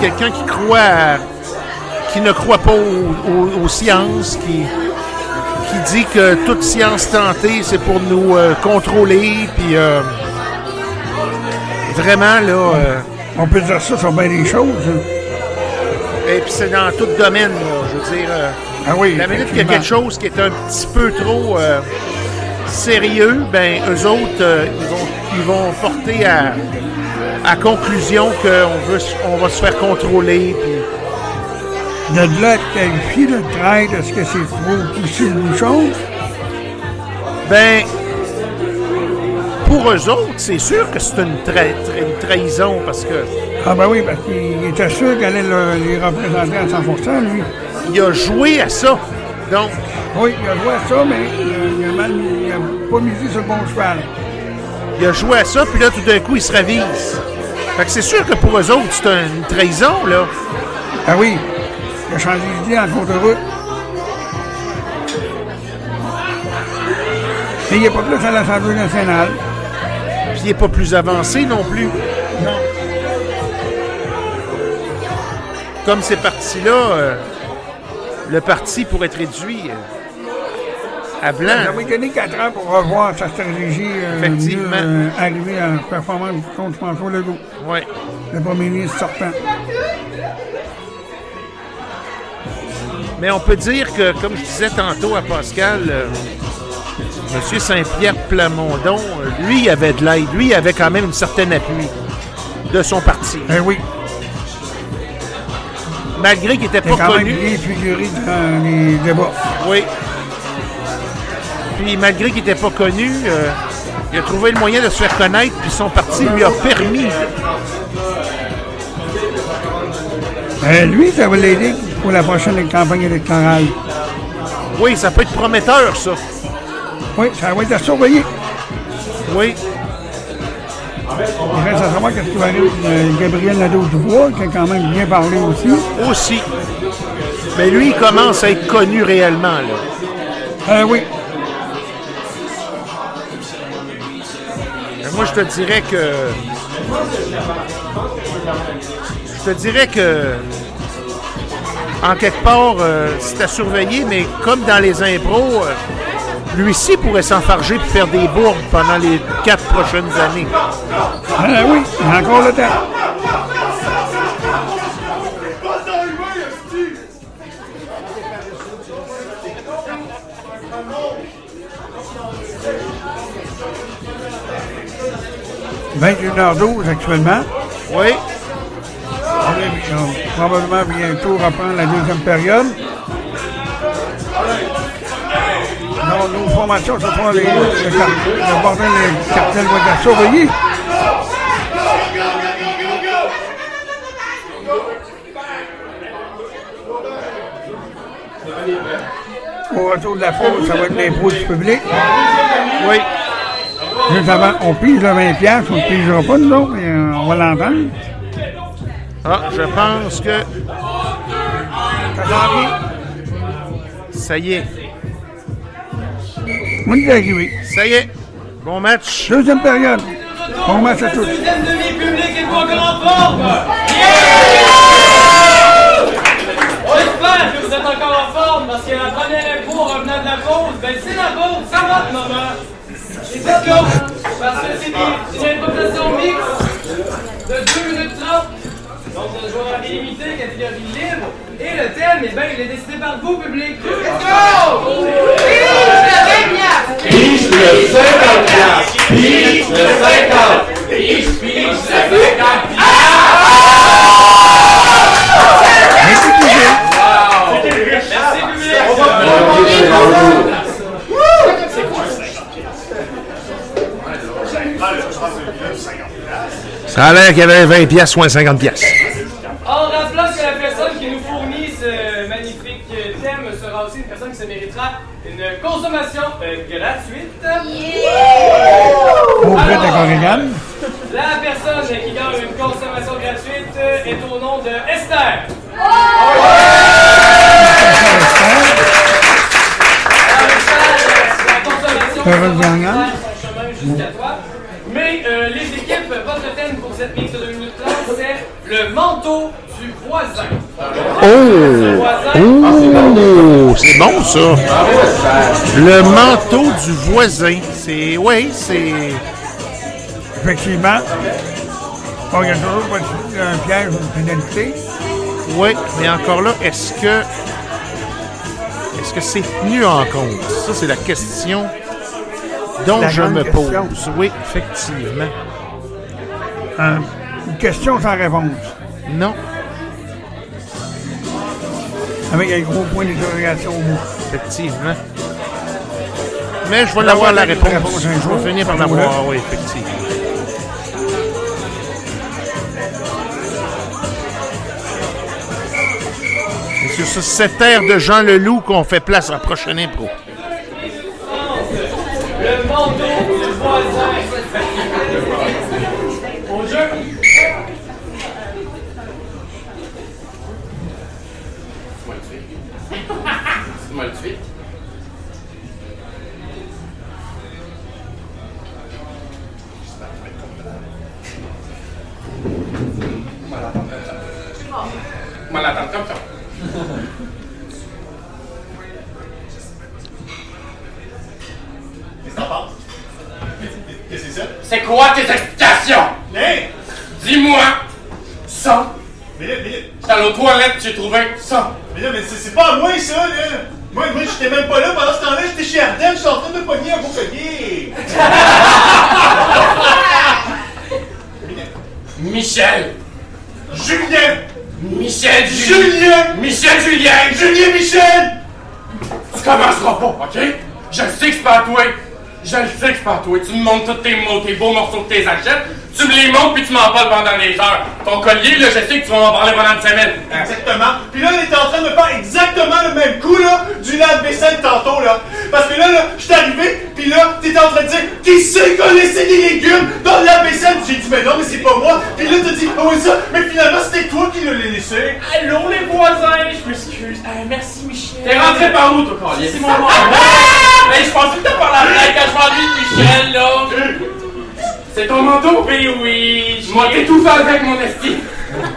quelqu'un qui croit, à- qui ne croit pas aux, aux- aux sciences, qui, qui dit que toute science tentée, c'est pour nous euh, contrôler, puis euh, vraiment, là... euh, On peut dire ça sur bien des choses. hein. et puis c'est dans tout domaine, là, je veux dire... Ah oui, la minute qu'il y a quelque chose qui est un petit peu trop sérieux, ben eux autres, ils, vont, ils vont porter à, à conclusion qu'on veut, on va se faire contrôler, puis... De là, qualifier le trail, est-ce que c'est trop pousser le bouchon? Ben, pour eux autres, c'est sûr que c'est une, tra- une trahison parce que Ah ben oui, parce qu'il était sûr qu'elle allait le- les représenter à 100 lui. il a joué à ça. Donc, Oui, il a joué à ça, mais il a, mal, il a pas misé sur le bon cheval. il a joué à ça, puis là, tout d'un coup, il se ravise. Fait que c'est sûr que pour eux autres, c'est une trahison, là. Ah oui, a changé d'idée en cours de route. Et il n'est pas plus à l'Assemblée nationale. Puis il n'est pas plus avancé non plus. Non. Comme ces partis-là, euh, le parti pourrait être réduit euh, à blanc. Ça va donné 4 ans pour revoir sa stratégie euh, Effectivement. mieux, arriver à performance contre François Legault. Oui. Le premier ministre sortant. Mais on peut dire que, comme je disais tantôt à Pascal, euh, M. Saint-Pierre Plamondon, lui, il avait de l'aide. Lui, il avait quand même une certaine appui de son parti. Eh oui. Malgré qu'il n'était Il a pas quand même connu. bien figuré dans les débats. Oui. Puis malgré qu'il n'était pas connu, euh, il a trouvé le moyen de se faire connaître, puis son parti lui a permis. Euh, lui, ça va l'aider pour la prochaine campagne électorale. Oui, ça peut être prometteur, ça. Oui, ça va être à surveiller. Oui. Il reste à savoir qu'est-ce qui va arriver avec Gabriel Nadeau-Dubois, qui a quand même bien parlé aussi. Aussi. Mais lui, il commence à être connu réellement, là. Euh, oui. Moi, je te dirais que. Je te dirais que. En quelque part, euh, c'est à surveiller, mais comme dans les impros, euh, lui-ci pourrait s'enfarger pour faire des bourbes pendant les quatre prochaines années. Ah oui, il a encore le temps. « 21h12 actuellement. Oui. Probablement bientôt reprendre la deuxième période. Donc, nos formations, ce sont les, le, car- le bordel des cartels va être surveillé. Au retour de la pause, ça va être l'impôt du public. Oui. Juste avant, on pige le 20$, piastres, on ne pigera pas, nous autres, mais euh, on va l'entendre. Ah, je pense que. Ça. Ça y est. On est arrivé. Ça y est. Bon match. Deuxième période. Bon match à tous. Deuxième demi-public est pas grand forme! On espère que vous êtes encore en forme parce que la première en revenant de la pause, ben c'est la pause, ça va maman! Et c'est go! Parce que c'est une improvisation mixte Donc le joueur illimité, catégorie libre. Et le thème, eh ben, il est décidé par vous, public. Let's go! Pige le 50 piastres. Pige le 50. Pige, pige le 50 Ça a l'air qu'il y avait 20 piastres, soit 50 piastres. En rappelant que la personne qui nous fournit ce magnifique thème sera aussi une personne qui se méritera une consommation euh, gratuite. Auprès de la Corrigane. La personne qui gagne une consommation gratuite est au nom de Esther. La consommation gagnante. son chemin jusqu'à toi. Mais euh, les équipes, votre thème pour cette mix de 2 minutes 30, c'est le manteau du voisin. Oh! Oh! C'est bon, ça! Le manteau du voisin. C'est. Oui, c'est. Effectivement. Bon, il y a toujours pas de- un piège ou une pénalité. Oui, mais encore là, est-ce que. Est-ce que c'est tenu en compte? Ça, c'est la question dont La je me question. pose. Oui, effectivement. Euh, une question sans réponse. Non. Avec un gros point d'interrogation au bout. Effectivement. Mais je vais l'avoir la réponse. réponse un Je vais finir par l'avoir, oui, effectivement. Et sur ce- cette air de Jean Leloup qu'on fait place à la prochaine impro. Le manteau du c'est quoi tes explications? Hey! Dis-moi ça. Mais là, mais là, allé aux toilettes, j'ai trouvé ça. mais là, mais c'est pas à moi ça, là! Moi, moi, j'étais même pas là pendant ce temps-là, j'étais chez Ardenne, j'étais en train de pogner un beau collier! Michel. Julien! Michel Julien! Michel Julien. Julien Michel! Tu commenceras pas, ok? Je sais que c'est pas à toi. Je le sais que c'est pas à toi. Tu me montres tous tes mots, tes beaux morceaux que tes achètes. Tu me les montres puis tu m'en parles pendant des heures. Ton collier, là, je sais que tu vas m'en parler pendant une semaine. Exactement. Puis là, on était en train de me faire exactement le même coup, là, du lave-vaisselle tantôt, là. Parce que là, là, je suis arrivé, puis là, t'étais en train de dire, qui c'est qui a laissé des légumes dans le lave-vaisselle? J'ai dit, mais non, mais c'est pas moi. Puis là, t'as dit, oh, oui, ça, mais finalement, c'était toi qui l'as laissé. Allô, les voisins, je m'excuse. Euh, merci. T'es rentré par où, toi, collier? C'est mon moment. Hey, je pensais que t'as par la fenêtre quand je m'ennuie de Michel, là. C'est ton manteau? Oui, oui. Je m'en tout fait avec mon esti.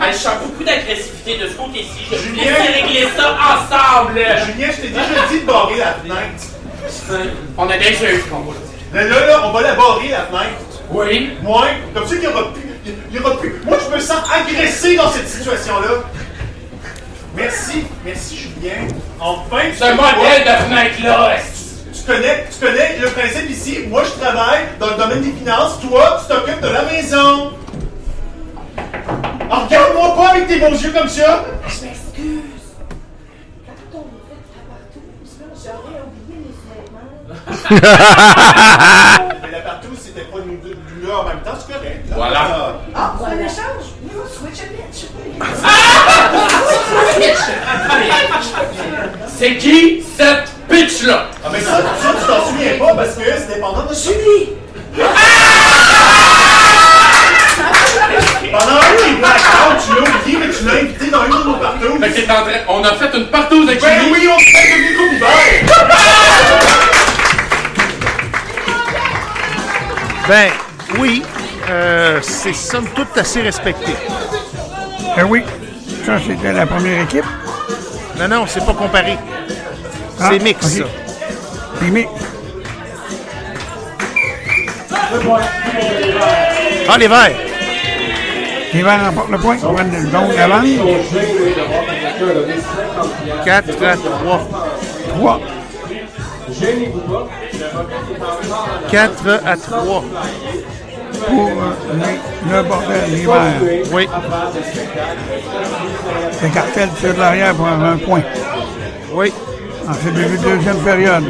Hey, je sens beaucoup d'agressivité de ce côté-ci. Je vais Julien. régler ça ensemble. Julien, je t'ai déjà dit de barrer la fenêtre. On a déjà eu ce combat Là, là, là, on va la barrer, la fenêtre. Oui. Ouais, comme ça qu'il y aura plus. Il y aura plus. Moi, je me sens agressé dans cette situation-là. Merci, merci Julien. Enfin, tu Ce modèle de fenêtre-là. Tu connais, tu connais le principe ici. Moi, je travaille dans le domaine des finances. Toi, tu t'occupes de la maison. Alors, regarde-moi pas avec tes beaux yeux comme ça. Mais la partout, c'était pas nous deux nous deux en même temps, c'est correct. là. Voilà. Ah, c'est un échange? Nous, switch a bitch. C'est qui cette bitch-là? Ah, mais ça, ça, tu t'en souviens pas parce que c'est dépendant de Julie! Pendant un des blackouts, tu l'as oublié, mais tu l'as invité dans une de nos partout. Fait que t'es en train... On a fait une partouze avec Ben oui, on devenu coupe Ben, oui, euh, c'est somme toute assez respecté. Ben oui, ça c'était la première équipe. Non, non, c'est pas comparé. Ah, C'est mix, ok. ça. C'est mix. Ah, les verts. Les verts remportent le point. Donc l'avance. 4 à 3. 3. 4 à 3. Pour euh, le bordel, les verts. Oui. Le cartel tire de l'arrière pour avoir un point. Oui. En ce début de deuxième période.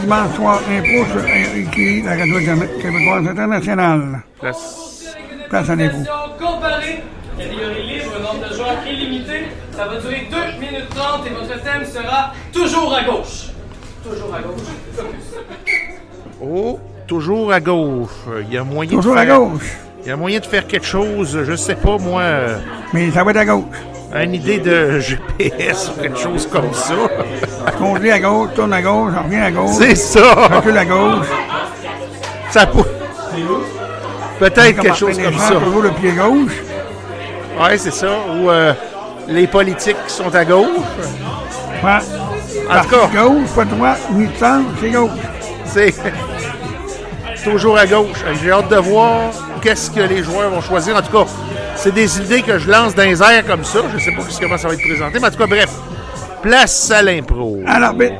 Dimanche soir, impôt sur Écrit, la radio québécoise internationale. Place. Place à l'impôt. Catégorie libre, nombre de joueurs illimité. Ça va durer 2 minutes 30 et votre thème sera toujours à gauche. Toujours à gauche. Oh, toujours à gauche. Il y a moyen Toujours de à faire- gauche. Il y a moyen de faire quelque chose, je sais pas, moi, Mais ça va être à gauche. une idée de GPS ou quelque chose comme ça. Conduit à gauche, tourne à gauche, on revient à gauche. C'est ça. Recule à gauche. Ça peut. Peut-être quelque chose comme ça. Toujours le pied gauche. Ouais, c'est ça. Ou euh, les politiques qui sont à gauche. Ouais. En tout cas. Gauche, pas droite, ni de centre, c'est gauche. C'est toujours à gauche. J'ai hâte de voir qu'est-ce que les joueurs vont choisir. En tout cas, c'est des idées que je lance dans les airs comme ça. Je sais pas comment ça va être présenté. Mais en tout cas, bref. Place à l'impro. Alors, ben,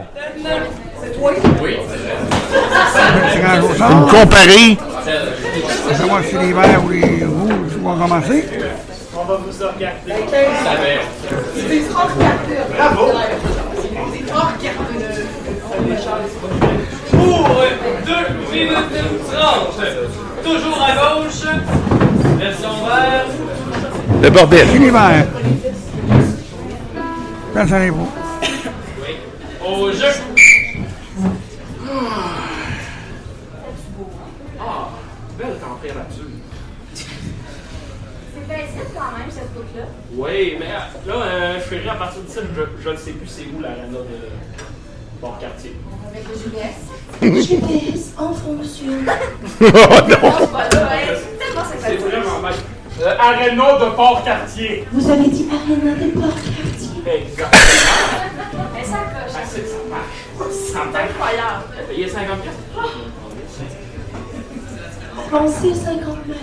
Oui. centre. comparée. On va savoir si les verts ou les rouges vont commencer. On va vous regarder. Bravo! Pour 2 minutes 30. Toujours à gauche. Version vert. Le bordel. Les verts. Place à l'impôt. Au jeu. Oui, mais euh, là, euh, je ferai à partir de ça, je, je ne sais plus c'est où l'arena de Port-Cartier. Avec le GPS. GPS en fonction. Oh non! C'est hein. Vraiment mal. Euh, arena de Port-Cartier. Vous avez dit Arena de Port-Cartier. Exactement. Mais ça coche. Ah, c'est- ça marche. C'est incroyable. Payé 50 pièces? Avancez 50 mètres.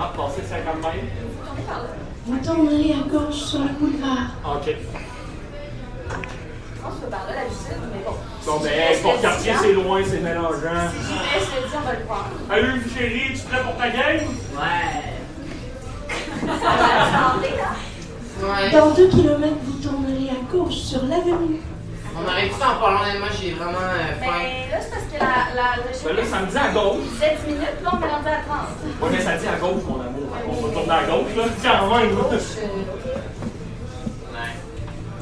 Ah, passer 50 mètres. Là. Tournerez à gauche sur le boulevard. OK. On se fait par là, la mais bon. Bon, ben, Port-Cartier, c'est loin, c'est mélangeant. Si GPS le dit, on va le croire. Allô, chérie, tu prêt pour ta game? Ouais. Dans 2 km, vous tournerez à gauche sur l'avenue. On arrive tout en parlant, moi j'ai vraiment euh, faim. Mais là, c'est parce que la, la, le Ben là, ça me dit à gauche. Il disait 10 minutes, là, on est rendu à 30. Ouais, mais ça dit à gauche, mon amour. On va tourner à gauche, là. Quand même.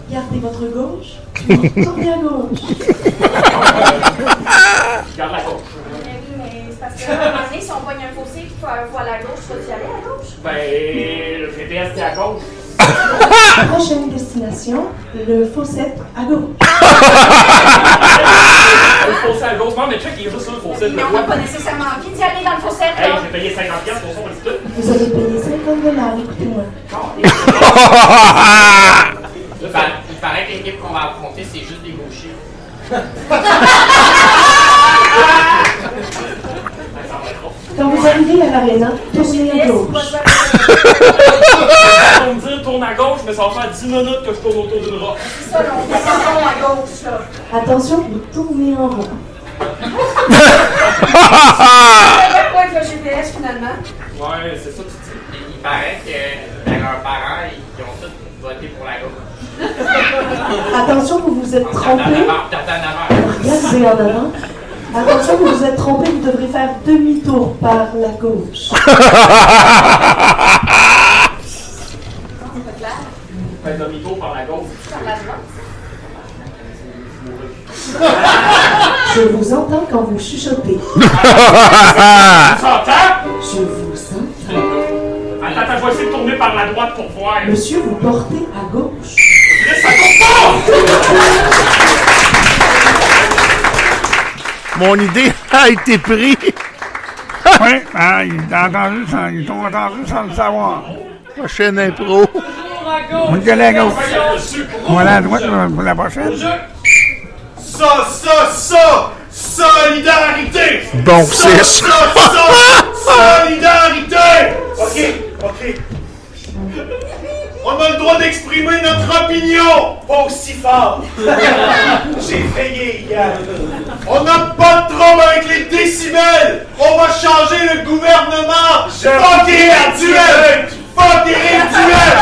Gardez votre gauche. Tournez à gauche. Garde la gauche. Mais oui, mais c'est parce qu'à un moment donné, si on pogne un fossé et qu'il faut faut aller à gauche, vas-tu y aller à gauche? Ben, le GPS, c'est à gauche. Prochaine destination, le Fawcett à gauche. Le fossé à gauche. Non, mais check, il est juste sur le fossé. Mais on n'a pas nécessairement envie d'y aller dans le fossé, Hey, j'ai payé 50 pièces pour ça, on dit tout. Vous avez payé 50 dollars, écoutez-moi. Il, par- il paraît que l'équipe qu'on va affronter, c'est juste des gauchers. Quand vous arrivez à l'aréna, tournez à gauche. On me dit tourne à gauche, mais ça va faire 10 minutes que je tourne autour d'une roche. C'est ça, on descend à gauche, là. Attention, vous tournez en rond. C'est quoi avec le GPS, finalement? Ouais, c'est ça que tu dis. Il paraît que ben, leurs parents, ils ont tous voté pour la gauche. Attention, vous vous êtes trompé. Regardez en avant. Attention, vous vous êtes trompé, vous devrez faire demi-tour par la gauche. Demi-tour par la gauche. Par la droite. Je vous entends quand vous chuchotez. Tu s'entends? Je vous entends. Attends, attends, je vais essayer de tourner par la droite pour voir. Monsieur, vous portez à gauche. Chris, ça compte Mon idée a été prise. Oui, il a entendu sans, ils ont entendu sans le savoir. Prochaine impro. Toujours à gauche. On est à gauche. On va aller à droite pour la prochaine. Ça, ça, ça! Solidarité! Bon, ça, c'est ça, ça. ça! Solidarité! Ok, ok. On a le droit d'exprimer notre opinion! Pas aussi fort! J'ai veillé hier. On n'a pas de trouble avec les décibels! On va changer le gouvernement! Fuck Éric Duel! Fuck Éric Duel!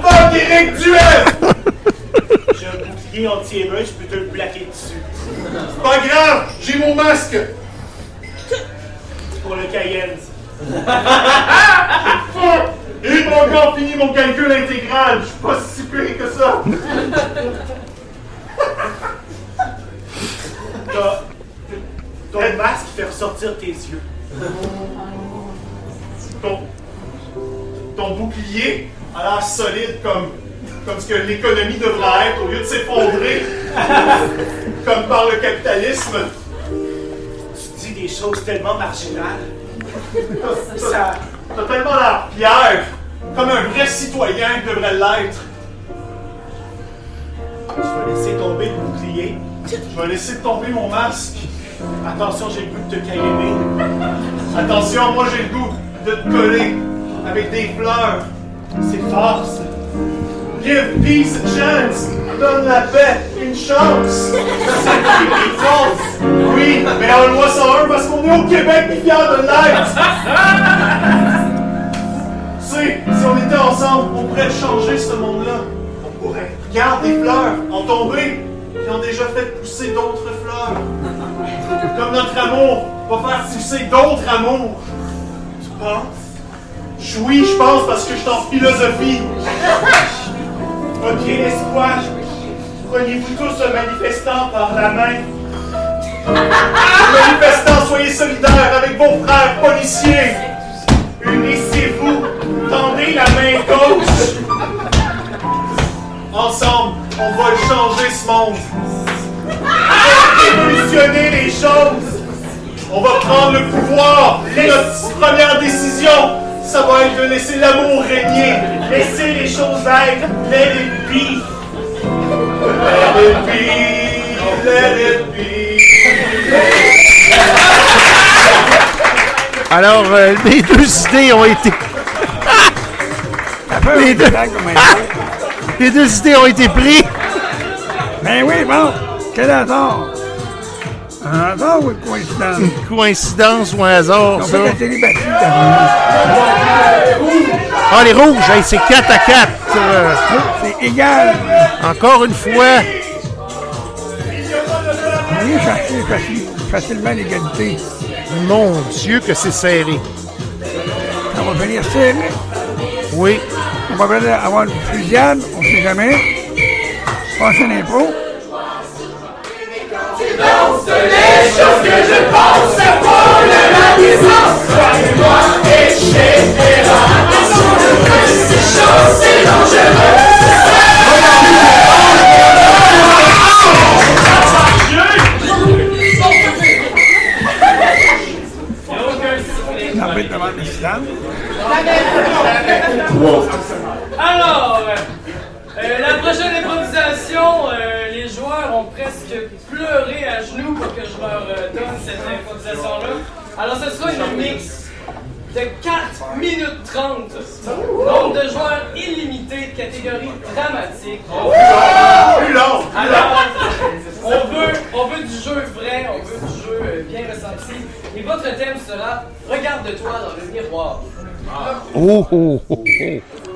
Fuck Éric Duel! J'ai un bouclier anti-émeute, je peux te le plaquer dessus. C'est pas grave, j'ai mon masque! Pour le Cayenne. J'ai pas encore fini mon calcul intégral, je suis pas si pire que ça! Un masque qui fait ressortir tes yeux. Ton. Ton bouclier a l'air solide comme. comme ce que l'économie devrait être au lieu de s'effondrer comme par le capitalisme. Tu dis des choses tellement marginales. Ça. T'as tellement l'air fier comme un vrai citoyen devrait l'être. Je vais laisser tomber le bouclier. Je vais laisser tomber mon masque. Attention, j'ai le goût de te câliner. Attention, moi j'ai le goût de te coller avec des fleurs. C'est fort, ça. Give peace a chance. Donne la paix une chance. C'est false. Oui, mais en loi 101 parce qu'on est au Québec et fiers de l'être. Tu sais, si on était ensemble, on pourrait changer ce monde-là. On pourrait. Regarde des fleurs en tombée qui ont déjà fait pousser d'autres fleurs. Comme notre amour va faire pousser d'autres amours. Tu penses? Oui, je pense parce que je suis en philosophie. Ok, l'espoir. Prenez-vous tous un manifestant par la main? Manifestants, soyez solidaires avec vos frères policiers. Unissez-vous. La main gauche. Ensemble, on va changer ce monde. Révolutionner les choses. On va prendre le pouvoir. Notre première décision, ça va être de laisser l'amour régner. Laissez les choses être. Let it be. Let it be. Let it be. Alors, euh, les deux idées ont été. Les, deux... les deux idées ont été prises. Ben oui, bon. Quel hasard. Un hasard ou une coïncidence? Une coïncidence ou un hasard, On ça? la télépathie, Ah, les rouges, hey, c'est 4 à 4. euh, C'est égal. encore une fois. On facilement l'égalité. Mon Dieu, que c'est serré. Ça va venir serré. Oui. On va peut-être avoir une fusillade, on ne sait jamais. Passer l'impro. Les choses. Alors, euh, la prochaine improvisation, euh, les joueurs ont presque pleuré à genoux pour que je leur euh, donne cette improvisation-là. Alors, ce sera une mix de 4 minutes 30. Nombre de joueurs illimité, catégorie dramatique. Plus Alors, on veut, on veut du jeu vrai, on veut du jeu bien ressenti. Et votre thème sera Regarde-toi dans le miroir. Oh, oh, oh, oh.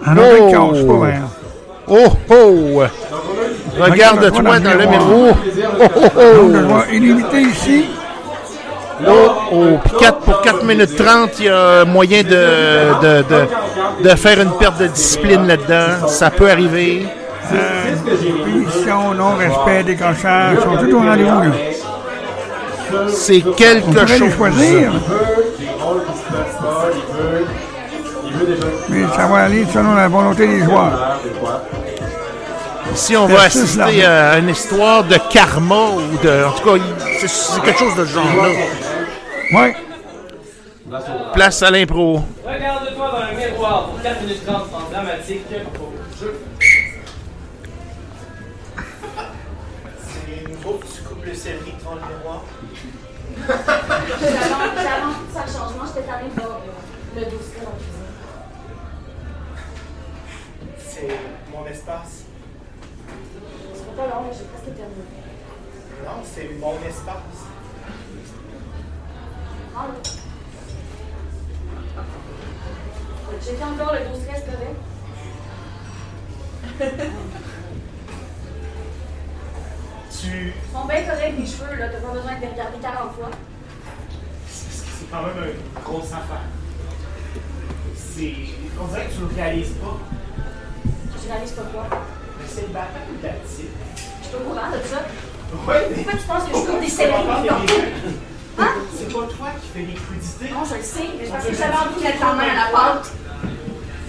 Non, mais cache pas, hein. Oh, oh. Regarde-toi dans le miroir. Oh, oh, oh. vois illimité ici. Oh, oh. Puis quatre- pour 4 minutes 30, il y a moyen de, de, de, de faire une perte de discipline là-dedans. Ça peut arriver. Euh, punition, non-respect, décrochage, sont tous au rendez-vous. C'est On quelque les chose. choisir, mais ça va aller selon la volonté des joueurs. Ici, on va assister à une histoire de karma ou de. En tout cas, c'est- quelque chose de ce genre-là. Oui. Place à l'impro. Regarde-toi dans le miroir pour 4 minutes 30 en dramatique au jeu. C'est nouveau que tu coupes le céleri devant le miroir. J'avance j'avance tout ça le changement, j'étais allée voir le, le dossier C'est mon espace. C'est pas long, mais j'ai presque terminé. Non, c'est mon espace. J'ai fait encore le dossier, c'est correct? Tu. Ils sont bien corrects, les cheveux, là. T'as pas besoin de les regarder 40 fois. C'est parce que c'est quand même une grosse affaire. C'est. On dirait que tu le réalises pas. Pas quoi. Mais c'est le la petite. Je suis au courant de ça. Ouais, mais. Pourquoi tu penses que je coupe des tu céleri vas pas faire partout? les- Hein? C'est pas toi qui fais les crudités. Non, je le sais, mais c'est parce que j'avais envie de mettre la main à la pâte.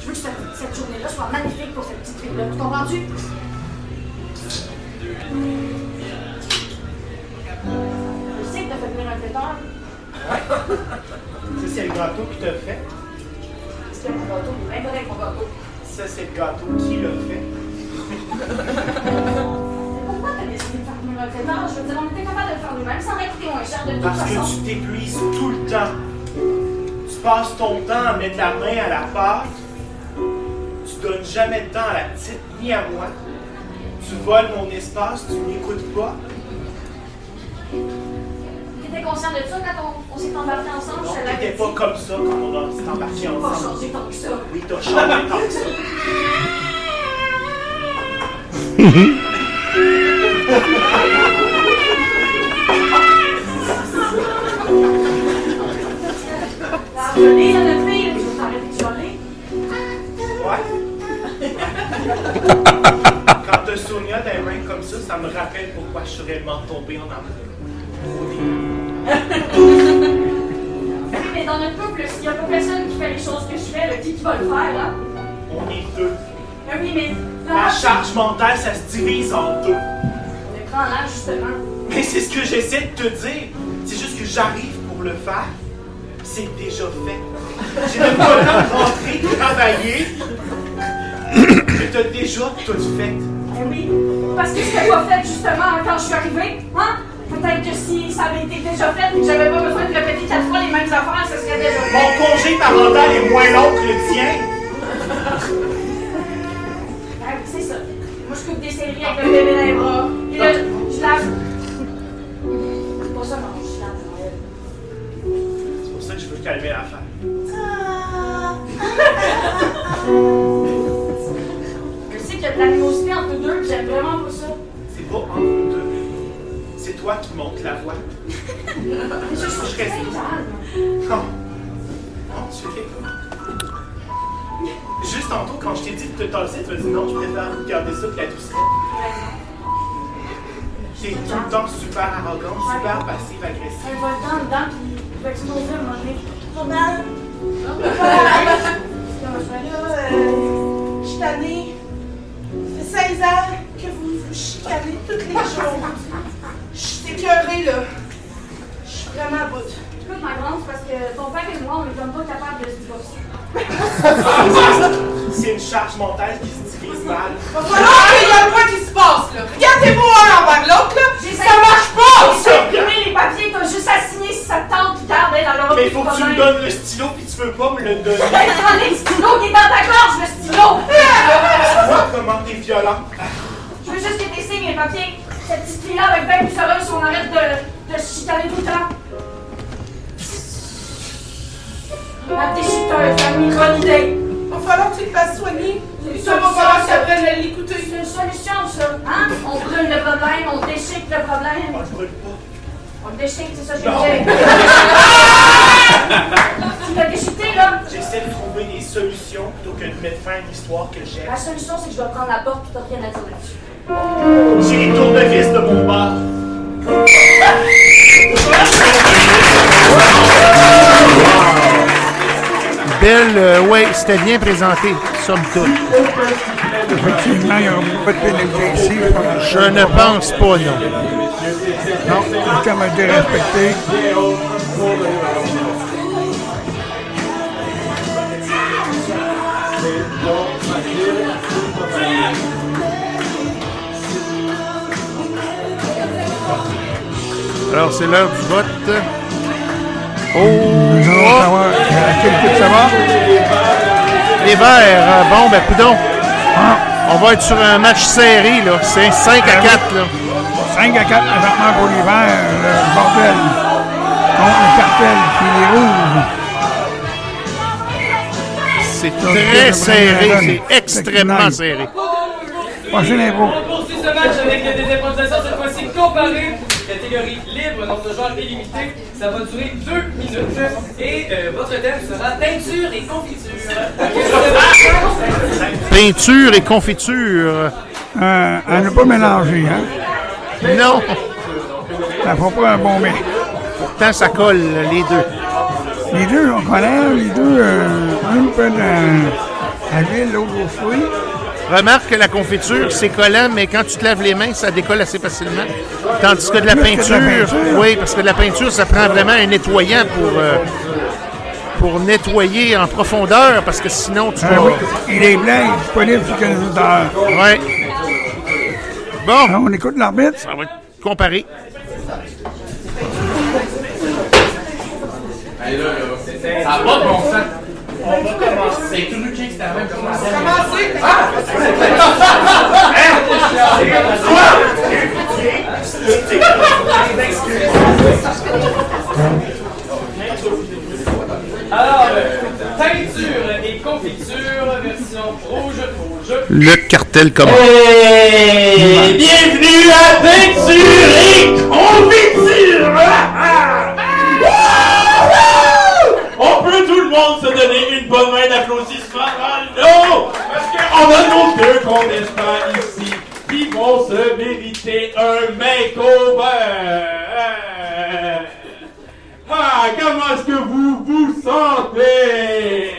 Je veux que cette, cette journée-là soit magnifique pour cette petite fille-là. Tu comprends-tu? Je sais que t'as fait venir un pétard. Ça, c'est le gâteau que tu as fait. A, mon gâteau? Correct, mon gâteau. Ça, c'est le gâteau. Qui l'a fait? Pourquoi t'as décidé de faire nous Non, je veux dire, on était capable de le faire nous-mêmes, ça aurait coûté moins cher de toute Parce façon. que tu t'épuises tout le temps. Tu passes ton temps à mettre la main à la pâte. Tu donnes jamais de temps à la petite ni à moi. Tu voles mon espace, tu m'écoutes pas. T'étais conscient de ça quand on, on s'est embarqué ensemble? Non, je te t'étais pas comme ça quand on s'est embarqué J'ai pas ensemble. changé tant que ça. Oui, t'as changé tant que ça. Jolie, là, notre fille, je vais t'arrêter de chialer. Ouais. Quand t'as Sonia les mains comme ça, ça me rappelle pourquoi je suis réellement tombé en amour. Oui, mais dans notre couple, s'il n'y a pas personne qui fait les choses que je fais, là, qui, qui va le faire, là? On est deux. Ah oui, mais. La charge mentale, ça se divise en deux. On est prend là, justement. Mais c'est ce que j'essaie de te dire. C'est juste que j'arrive pour le faire. C'est déjà fait. J'ai même pas le temps de rentrer, travailler. Mais t'as déjà tout fait. Eh oui, parce que c'était pas fait justement quand je suis arrivée, hein? Peut-être que si ça avait été déjà fait et que j'avais pas besoin de répéter quatre fois les mêmes affaires, ça serait déjà fait. Mon congé parental est moins long que le tien. Ah oui, c'est ça. Moi, je coupe des séries avec le bébé dans les bras. Puis là, je lave. C'est pas ça, non, je lave. C'est pour ça que je veux calmer l'affaire. Je sais qu'il y a de l'animosité entre nous deux, j'aime vraiment pas ça. C'est deux. C'est toi qui montes la voix. Je suis Je reste. calme. Non. Non, tu fais pas. Juste tantôt, quand je t'ai dit de te tasser, tu m'as dit non, je préfère garder ça que la douceur. T'es tout le temps super arrogant, super passive-agressif. Un volcan dedans, puis il va exploser à un moment donné. Journal. Euh, je suis tannée. Ça fait 16 ans que vous vous chicanez tous les jours. Je suis écœurée, là. Je suis vraiment à bout. Écoute, ma grande, c'est parce que ton père et moi, on est comme pas capables de se divorcer. C'est une charge mentale qui se divise mal. Va falloir qu'il y a quoi qui se passe, là. Regardez-moi un envers l'autre, là. Ça marche pas, J'ai imprimé les papiers, t'as juste à signer si ça te tente, puis garde, dans leur Mais il faut que tu me donnes le stylo puis tu veux pas me le donner. Prends le stylo qui est dans ta gorge, le stylo! Tu vois comment t'es violent. Je veux juste que tu signes les papiers. Cette petite fille-là va être bien plus heureuse si on arrête de, de se chicaner tout le temps. La déchiteuse, la une bonne idée. Va falloir que tu le fasses soigner. Et ça va falloir que tu apprennes à l'écouter. C'est une solution, ça. Hein? On brûle le problème, on déchique le problème. On le brûle pas. On le déchique, c'est ça que j'ai Non. dit. tu l'as déchiqueté, là? J'essaie de trouver des solutions plutôt que de mettre fin à une histoire que j'aime. La solution, c'est que je dois prendre la porte, puis t'as rien à dire là-dessus. J'ai les tournevis de mon bar. Belle, euh, ouais, c'était bien présenté, somme toute. Effectivement, il n'y aura pas de pénalité ici. Je ne pense pas, non. Non, le terme a été respecté. Alors, c'est l'heure du vote. Oh! Nous allons savoir à quel coup ça va. Les Verts, euh, bon, ben, coudon. On va être sur un match serré, là. C'est 5 à 4, là. 5 à 4 présentement pour les verts, le bordel. Contre le cartel, puis les rouges. C'est très serré, c'est extrêmement serré. Prochaine info. On poursuit ce match avec des improvisations, cette fois-ci comparées. Catégorie libre, nombre de joueurs illimité. Ça va durer deux minutes. Et euh, votre thème sera teinture et confiture. Peinture et confiture. Euh, à ne pas mélanger, hein? Non. Ça fera pas un bon mets. Pourtant, ça colle, les deux. Les deux, on connaît, les deux, euh, un peu de à l'huile, l'autre aux fruits. Remarque que la confiture, c'est collant, mais quand tu te laves les mains, ça décolle assez facilement. Tandis que de la que de peinture, la peinture. oui, parce que de la peinture, ça prend vraiment un nettoyant pour. euh, pour nettoyer en profondeur, parce que sinon tu Ah vas... oui, il est blanc, il est disponible sur Tire. Ouais. Bon. Alors, on écoute l'arbitre. Ça va être comparé. Ça a pas de bon sens. On va commencer. C'est c'était la même. Commencer. Ah! Alors, euh, teinture et confiture, version rouge, rouge. Le cartel commence. Hey, bienvenue à Peinture et Confiture! Monde se donner une bonne main d'applaudissement dans l'eau! Parce qu'on a nos deux contestants ici qui vont se mériter un makeover! Ah, comment est-ce que vous vous sentez?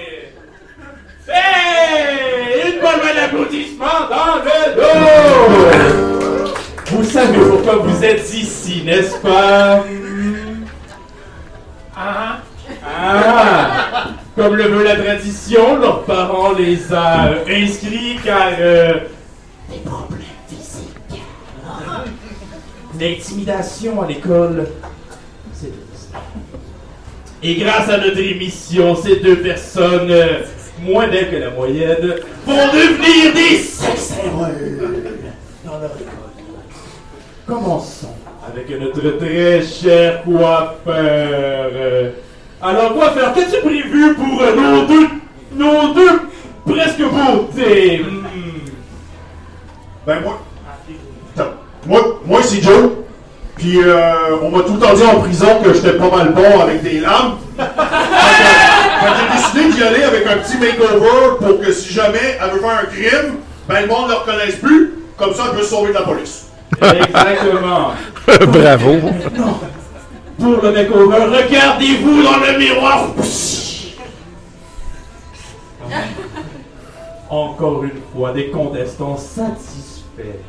Hey! Une bonne main d'applaudissement dans le dos! Vous savez pourquoi vous êtes ici, n'est-ce pas? Comme le veut la tradition, leurs parents les a euh, inscrits car... euh, des problèmes physiques. L'intimidation à l'école, c'est et grâce à notre émission, ces deux personnes, euh, moins belles que la moyenne, vont devenir des sex symboles dans leur école. Commençons avec notre très cher coiffeur. Alors, coiffeur, qu'as-tu prévu pour euh, nos deux, nos deux presque beautés? Hmm. Ben moi. Attends. Moi, moi c'est Joe. Puis euh, on m'a tout le temps dit en prison que j'étais pas mal bon avec des lames. Fait que- fait que j'ai décidé d'y aller avec un petit makeover pour que si jamais elle veut faire un crime, ben le monde ne le reconnaisse plus. Comme ça, elle peut se sauver de la police. Exactement. Bravo. Pour le makeover, regardez-vous dans le miroir. Encore une fois, des contestants satisfaits.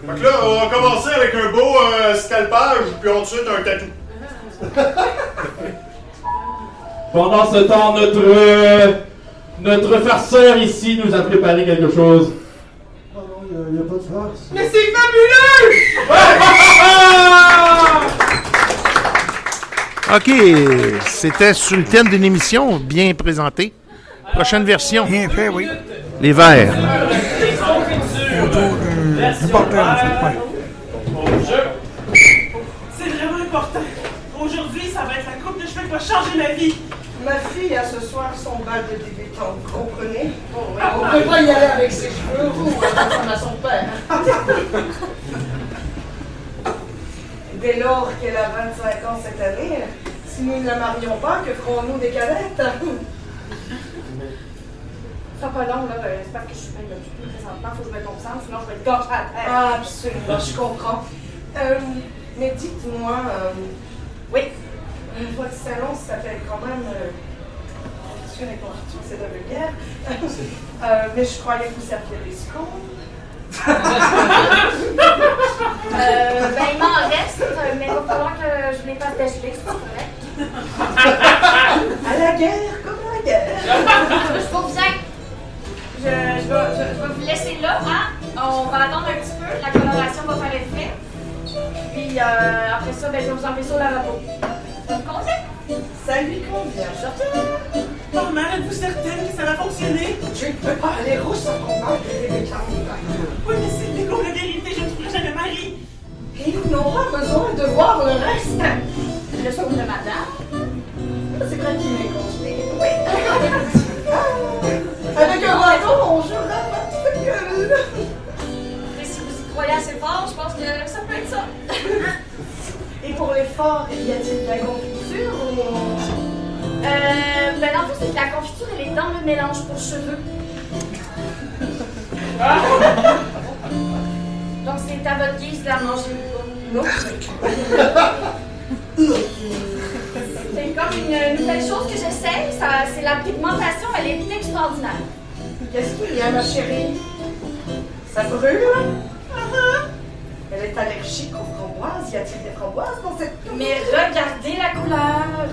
Fait que là, on va commencer avec un beau euh, scalpage, puis ensuite un tatou. Pendant ce temps, notre euh, notre farceur ici nous a préparé quelque chose. Il n'y a, pas de farce. Mais c'est fabuleux! OK. C'était sur le thème d'une émission bien présentée. Prochaine version. Bien fait, oui. Les verts. C'est vraiment important. Aujourd'hui, ça va être la coupe de cheveux qui va changer ma vie. Ma fille a ce soir son bal de débutante, vous comprenez? On ne peut pas y aller avec ses cheveux roux, on ressemble à son père. Dès lors qu'elle a 25 ans cette année, si nous ne la marions pas, que ferons-nous des cadettes? Ça sera pas long, là. euh, J'espère que je suis pas là. Présentement, faut que je me concentre, sinon je vais être gâche à terre. Ah, absolument, je comprends. Euh, mais dites-moi, euh, Oui. Euh, votre salon s'appelle quand même euh, Confiture et confiture, c'est de vulgaire. Euh, mais je croyais que vous serviez des scones. Euh, ben, il m'en reste, mais il va falloir que je les fasse dégeler, c'est correct. À la guerre, comme à la guerre. Je vous bien. Je, je, vais, je, je vais vous laisser là, hein? On va attendre un petit peu, la coloration va faire effet. Puis euh, après ça, ben, je vais vous enlever ça au lavabo. Ça lui convient. Surtout. Maman, êtes-vous certaine que ça va fonctionner? Je ne peux pas aller rouge sans combattre les déclins. Oui, mais c'est l'ego, la vérité, je ne trouverai jamais mari. Et nous n'aurons besoin de voir le reste. Le scoop de madame. C'est vrai qu'il est congelé. Oui. Avec un bâton, on jouera votre gueule. Et si vous y croyez assez fort, je pense que ça peut être ça. Et pour l'effort, y a-t-il de la confiture ou... Euh, ben en fait, c'est que la confiture, elle est dans le mélange pour cheveux. Donc c'est à votre guise de la manger ou pas. Non. C'est comme une nouvelle chose que j'essaie. Ça, c'est la pigmentation, elle est extraordinaire. Qu'est-ce qu'il y a, ma chérie? Ça brûle? Elle est allergique aux framboises. Y a-t-il des framboises dans cette... Mais regardez la couleur.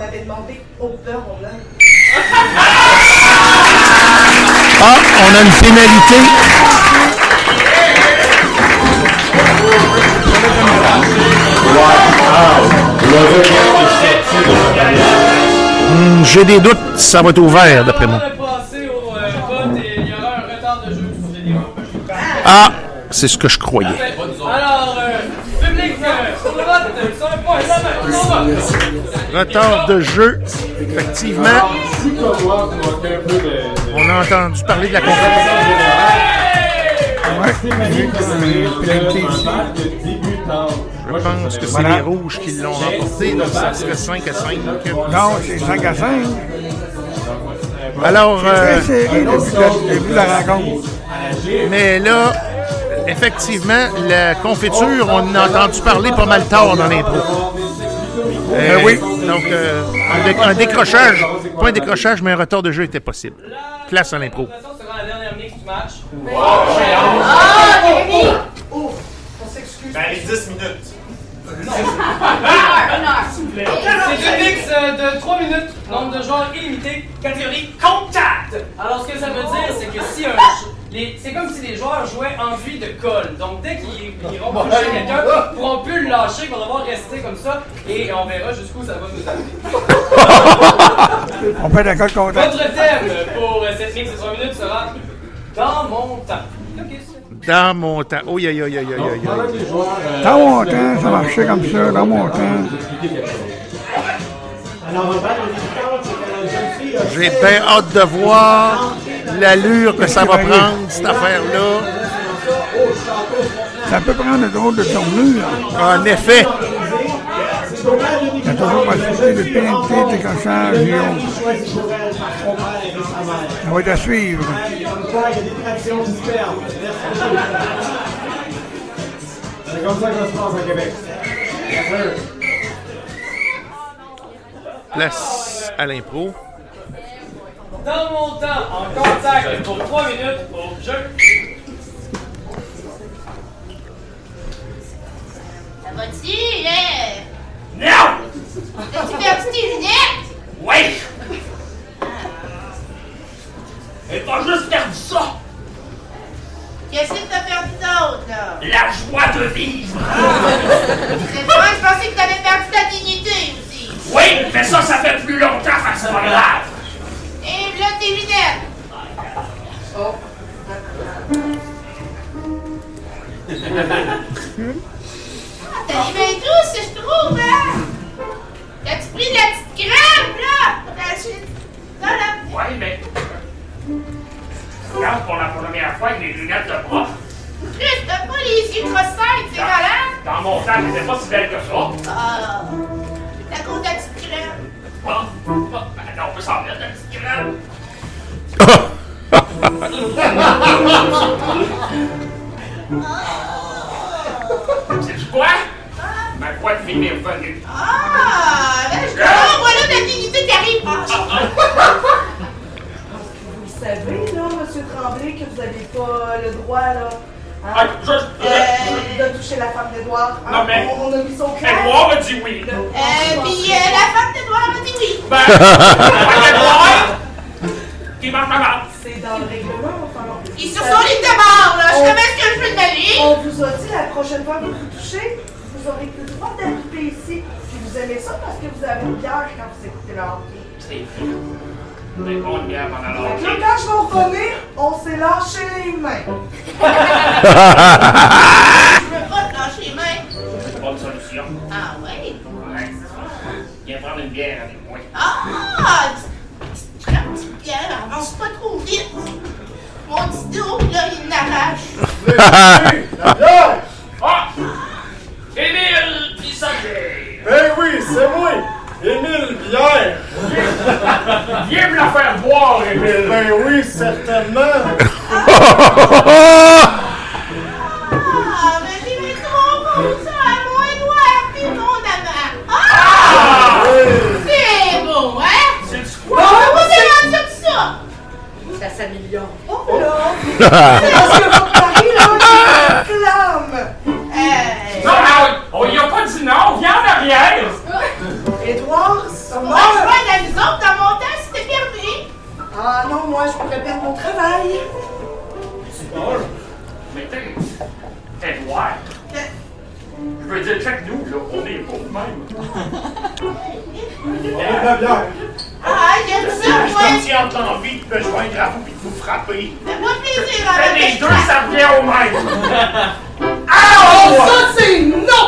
m'avez demandé au beurre au lait. Ah, on a une pénalité. Hmm, J'ai des doutes, ça va être ouvert d'après moi. passer au euh, vote et il y aura un retard de jeu pour les débats. Ah, c'est ce que je croyais. Alors, euh, public, sur le vote, sur point. Retard de jeu, effectivement. On a entendu parler de la compétition. Je pense que c'est Voilà. les rouges qui l'ont remporté, donc ça serait 5 à 5. Non, c'est 5 à 5. Alors, C'est euh, très serré depuis le début de la rencontre. Mais là, effectivement, la confiture, on en a entendu parler pas mal tard dans l'intro. Euh, Ben oui. Donc, euh, un, dé- un décrochage, pas un décrochage, mais un retard de jeu était possible. Place à l'impro. De toute façon, ce sera la dernière mix du match. Ah, Jérémy! Oh, on s'excuse. Ben, les 10 minutes. C'est une mix euh, de 3 minutes, nombre de joueurs illimité, catégorie contact. Alors ce que ça veut dire, c'est que si un les- c'est comme si les joueurs jouaient enduit de colle. Donc dès qu'ils iront toucher quelqu'un, ils pourront plus le lâcher, ils vont devoir rester comme ça et on verra jusqu'où ça va nous amener. On peut d'accord contre Votre thème pour euh, cette mix de 3 minutes sera dans mon temps. Dans mon temps. Oh, aïe, aïe, aïe, aïe, aïe. Dans mon temps, ça marchait comme ça, dans mon temps. J'ai bien hâte de voir l'allure que ça va prendre, cette affaire-là. Ça peut prendre une drôle de tournure. En effet. Il y a toujours possibilité de pénalité, de décrochage, et on- Ça va être à suivre. C'est comme ça que ça se passe à Québec. Place à l'impro. Dans mon temps, en contact pour 3 minutes au jeu. Ça va-tu, là? Non! T'as-tu perdu tes lunettes? Oui! Et pas juste perdu ça! Qu'est-ce que t'as perdu d'autre, là? La joie de vivre! C'est vrai, je pensais que t'avais perdu ta dignité aussi. Oui, mais ça, ça fait plus longtemps, que c'est pas grave! Et lunettes. Oh. Ah, t'as bien douce, je trouve, hein? T'as-tu pris de la petite crème, là? T'as Ça, là? Oui, mais. Regarde pour la première fois avec mes lunettes de prof. Chris, t'as pas les yeux trop c'est malade? Dans mon temps, j'étais pas si belle que ça. Ah. T'as cause de la petite crème? C'est quoi? Ma croix de fille est revenue. Ah, ben je voilà ta dignité qui arrive. Ah, Vous savez, là, M. Tremblay, que vous n'avez pas le droit, là, Ah, je- euh, de toucher la femme d'Edouard. hein? Non, mais- On, on a mis au clair. Edouard a dit oui. Euh, puis euh, la femme d'Edouard a dit oui. Ben, Edouard, qui marche pas mal. C'est dans le règlement, enfin. Ils sur son lit de mort, là. Je sais bien ce que je veux demander. On vous a dit la prochaine fois que vous touchez, vous aurez plus le droit d'habiter ici. Puis vous aimez ça parce que vous avez une bière quand vous écoutez le hockey. C'est des l'hockey. quand je vais revenir, on s'est lâché les mains. Je veux pas te lâcher les mains. Bonne solution. Ah, ouais? Ouais. Viens prendre une bière avec moi. Ah, tu la petite pierre, avance pas trop vite. Mon petit dos, là, il m'arrache. La bière! Ah! Émile Pissager! Ben oui, c'est moi! Émile Bière! Viens me la faire boire, Émile! Ben oui, certainement! Ah, mais c'est bien trop beau, ça. Mon Edouard, puis mon amant? Ah! Ah! C'est beau, hein? C'est Bon, on va lancer tout ça. Ça s'améliore. Oh là! C'est parce que votre mari, là, il réclame. Non, mais on, on y a pas dit non, viens en arrière! Moi, je pourrais perdre mon travail. Paul, mais t'es. T'es noir. Je veux dire, check nous, là, on est de même. On est de la bière. Ah, j'aime Je ça, suis moi. comme si l'envie de me joindre à vous et de vous frapper. Fais-moi plaisir, Fais les deux, ça revient au même. Ah, ça, c'est non!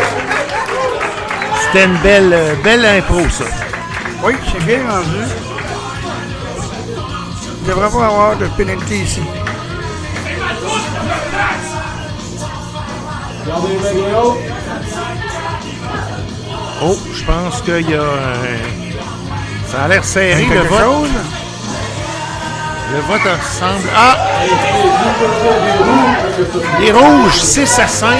C'était une belle, euh, belle impro, ça. Oui, c'est bien rendu. Il ne devrait pas avoir de pénalité ici. Oh, je pense qu'il y a. euh, ça a l'air serré, le vote. chose? Le vote ressemble. Ah! Les rouges, 6 à 5.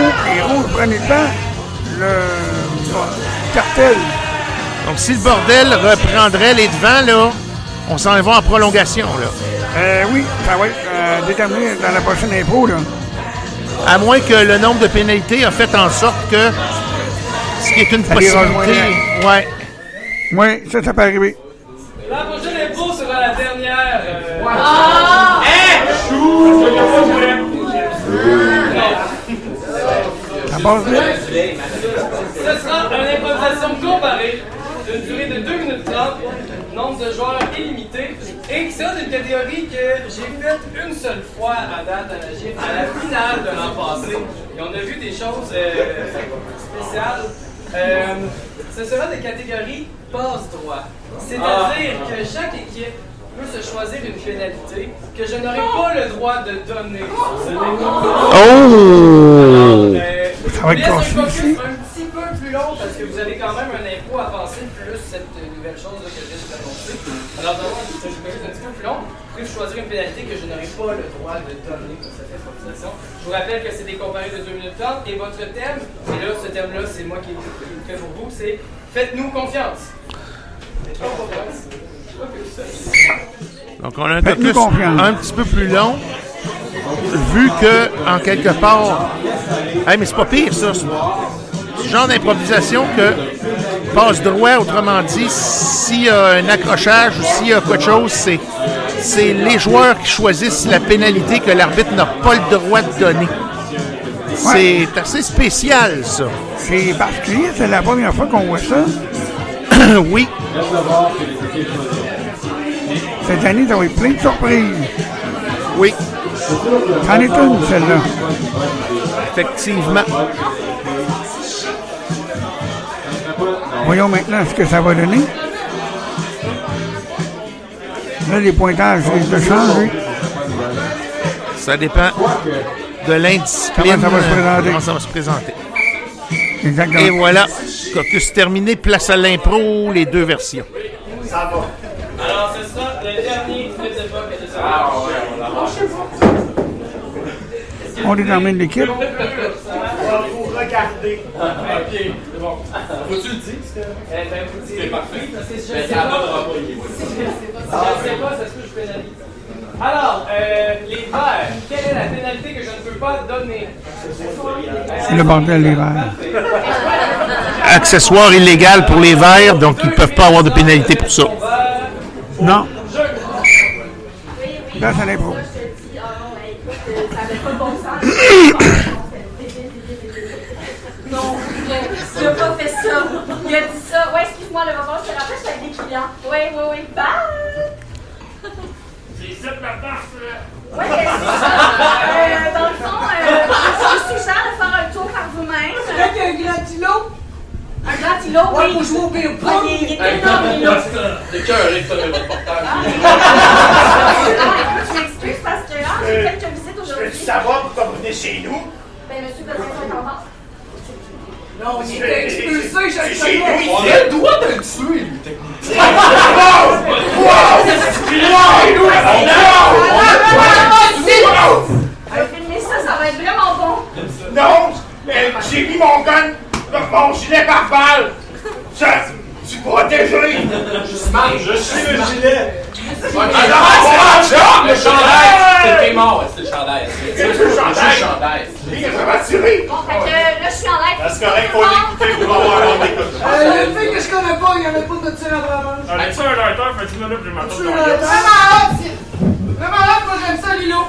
Oh, les rouges prennent le temps. Le cartel. Donc, si le bordel reprendrait les devants, là, on s'en va en prolongation, là. Euh, oui, ça va être euh, déterminé dans la prochaine impro, là. À moins que le nombre de pénalités a fait en sorte que. Ce qui est une Ça possibilité. Ouais. Oui, ça, ça peut arriver. La prochaine impro sera la dernière. euh, Ah! Chou! Ça passe vite. Une improvisation comparée d'une durée de 2 minutes 30, nombre de joueurs illimité, et qui sera d'une catégorie que j'ai faite une seule fois à date à la GIF, à la finale de l'an passé. Et on a vu des choses euh, spéciales. Euh, ce sera des catégories passe-droit. C'est-à-dire que chaque équipe peut se choisir une pénalité que je n'aurai pas le droit de donner. Oh! Euh, Ça va être un plus long parce que vous avez quand même un impôt à passer plus cette nouvelle chose que je viens de vous annoncer. Alors d'abord, je vais focus un petit peu plus long. Vous pouvez choisir une pénalité que je n'aurai pas le droit de donner pour cette improvisation. Je vous rappelle que c'est des comparés de 2 minutes 30 et votre thème, et là ce thème-là c'est moi qui, le fais pour vous, c'est Faites-nous confiance. Faites-nous confiance. Donc, on a un confiance. un petit peu plus long, vu que, en quelque part. Hey, mais c'est pas pire, ça. Genre d'improvisation que passe droit, autrement dit, s'il y a un accrochage ou s'il y a quelque chose, c'est, c'est les joueurs qui choisissent la pénalité que l'arbitre n'a pas le droit de donner. C'est assez spécial, ça. C'est particulier, c'est la première fois qu'on voit ça. oui. Cette année, ça va être plein de surprises. Oui. C'en est une, celle-là. Effectivement. Voyons maintenant ce que ça va donner. Là, les pointages risquent de changer. Ça dépend de l'indiscipline. Comment ça va se présenter? Comment ça va se présenter? Exactement. Et voilà, caucus terminé, place à l'impro, les deux versions. Ça va. Alors ce sera le dernier de et de. Ah, On détermine l'équipe. On va vous regarder. Bon. Faut-tu le dire? Eh ben, vous C'est parfait. parce que je sais pas. pas, Si je sais pas, si je sais pas, ça se peut que je pénalise. Alors, euh, les verts, quelle est la pénalité que je ne peux pas donner? C'est le bordel l'hiver. Accessoire illégal pour les verts, donc ils ne peuvent pas avoir de pénalité pour ça. Non. Là, c'est l'impro. Ça avait pas de bon sens. Non, il a pas fait ça. Il a dit ça. Ouais, excuse-moi, le moment, je te rappelle, j'étais avec des clients. Oui, oui, oui. Bye! C'est ça la farce, là. Ouais, mais c'est ça. Euh, dans le fond, euh, je vous suggère de faire un tour par vous-même. Avec un grand îlot. Un grand îlot, Ouais, oui. pour jouer au beer Ouais, il, il est énorme, l'îlot. T'es cœur, il te votre portable. Je m'excuse parce que là, j'ai quelques visites Je aujourd'hui. veux savoir pourquoi vous venez chez nous? Ben, monsieur est en vente. Non, il était expulsé. On ici. a le droit de le tuer, lui, techniquement. Je vais filmer ça, ça va être vraiment bon. Non, mais j'ai mis mon gun, mon gilet par balle. Tu protégé. Je suis le gilet. Le chandail! C'était mort, c'est le chandail. C'est le chandail. Va tirer! Bon, fait que là, je suis en live. C'est correct, faut l'écouter pour avoir. Euh, il y a une fille que je connais pas, il y avait pas de tir à. Allez, ça, un lighter, fait 10 minutes, je m'attends Je suis Vraiment c'est- Vraiment hâte, moi j'aime ça, Lilo.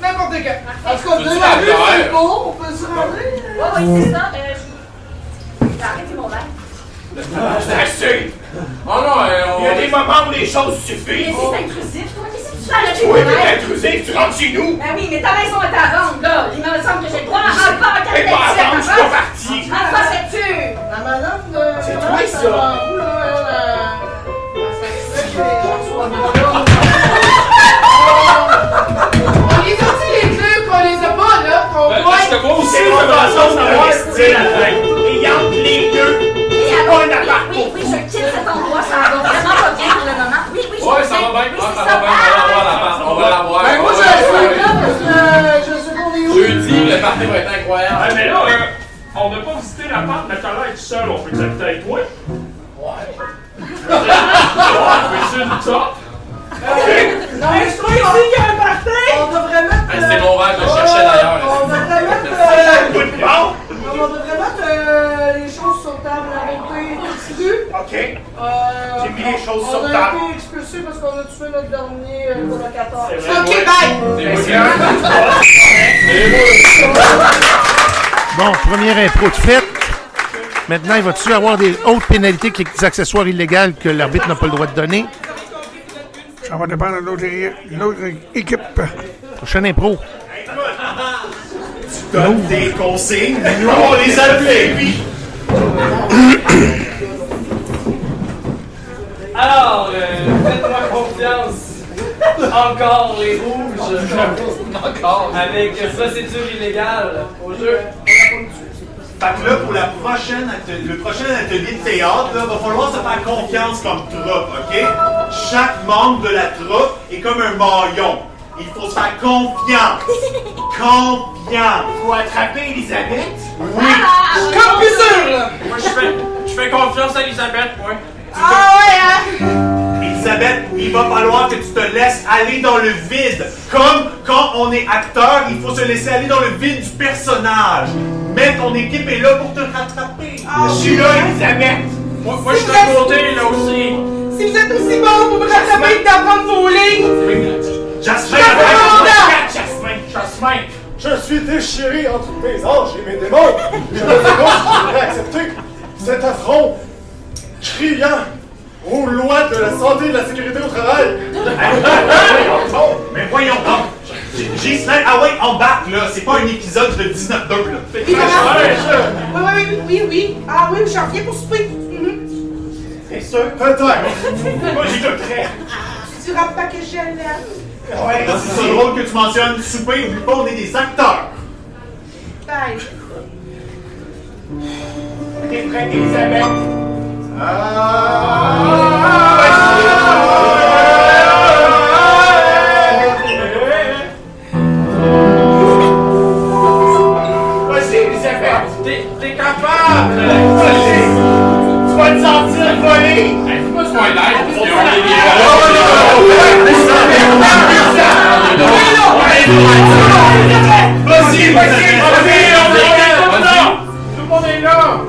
N'importe quand. En tout cas, minutes, la c'est bière? beau, on peut se rendre. Ouais, ouais, c'est ça. Euh, je- J'ai arrêté mon live. C'est assez! Oh non, euh, Il y a on... des moments où les choses Mais suffisent. c'est intrusif, toi. Qu'est-ce que tu fais avec Oui, mais intrusif, tu rentres chez nous! Ben oui, mais ta maison est à vendre, là. Il me semble que j'ai le droit à un pas Mais pas à vendre, je suis pas parti! Ça, c'est-tu? La madame de. C'est de- toi, de- ça. ça. On les a dit les clés, qu'on les a pas, là, qu'on Ben, voit. je te vois aussi, vois façon de savoir. rester la fin. Et entre les deux, pas un oui, appart oui, oui, je quitte cet endroit. Ça va vraiment pas bien pour le moment. Oui, oui, je Ouais, ça va bien, c'est ça va bien, on va l'avoir la part, on va l'avoir. Ben, moi, Ouais, je ouais, suis ouais. là parce que euh, je sais qu'on est où. Jeudi, le party va être incroyable. Ah, mais là, euh, on n'a pas visité l'appart, mais t'as l'air tout seul, on peut t'habiter avec toi? Ouais. Ouais, c'est le top. Non, mais je trouve ici qu'il y a un party. On devrait mettre. C'est mon verre, je le cherchais d'ailleurs. On devrait mettre. euh. On devrait mettre euh, les choses sur table, la beauté, OK. Euh, J'ai mis les choses on sur a table. été expulsés parce qu'on a tué notre dernier euh, vrai, Ok, bye! Bon, première impro de fête. Maintenant, il va-tu avoir des autres pénalités que les accessoires illégaux que l'arbitre n'a pas le droit de donner? Ça va dépendre de l'autre équipe. Prochaine impro. Tu donnes des consignes, on les a fait, oui. Alors, euh, faites-moi confiance. Encore les rouges. Encore. Avec procédure illégale au jeu. Fait que là, pour la prochaine le prochain atelier de théâtre, là, va falloir se faire confiance comme troupe, OK? Chaque membre de la troupe est comme un maillon. Il faut se faire confiance. Confiance. Faut attraper Elisabeth? Oui. Comme plus sûr, là! Moi, je fais, je fais confiance à Elisabeth, moi. Ah ouais, hein? Elisabeth, il va falloir que tu te laisses aller dans le vide. Comme quand on est acteur, il faut se laisser aller dans le vide du personnage. Mais ton équipe est là pour te rattraper. Je suis là, Elisabeth. Moi, moi je suis à côté, là aussi. Si vous êtes aussi bon pour me rattraper que d'apprendre vos lignes, Jasmin. Jasmin, Jasmin. Je suis déchiré entre mes anges et mes démons. Je ne sais pas si je devrais accepter cet affront criant aux lois de la santé et de la sécurité au travail. Mais voyons donc. Gislain, ah ouais, embarque là. C'est pas un épisode de 19-2 là. Oui, oui, oui, oui, oui, oui. Ah oui, j'en reviens pour souper. C'est sûr? Peut-être. Moi j'ai le prêt. Tu diras pas que je l'aime. Ouais, c'est ça drôle que tu mentionnes souper. Oublie pas, on est des acteurs. Bye. T'es prête, Elisabeth? Vas-y, Elisabeth! T'es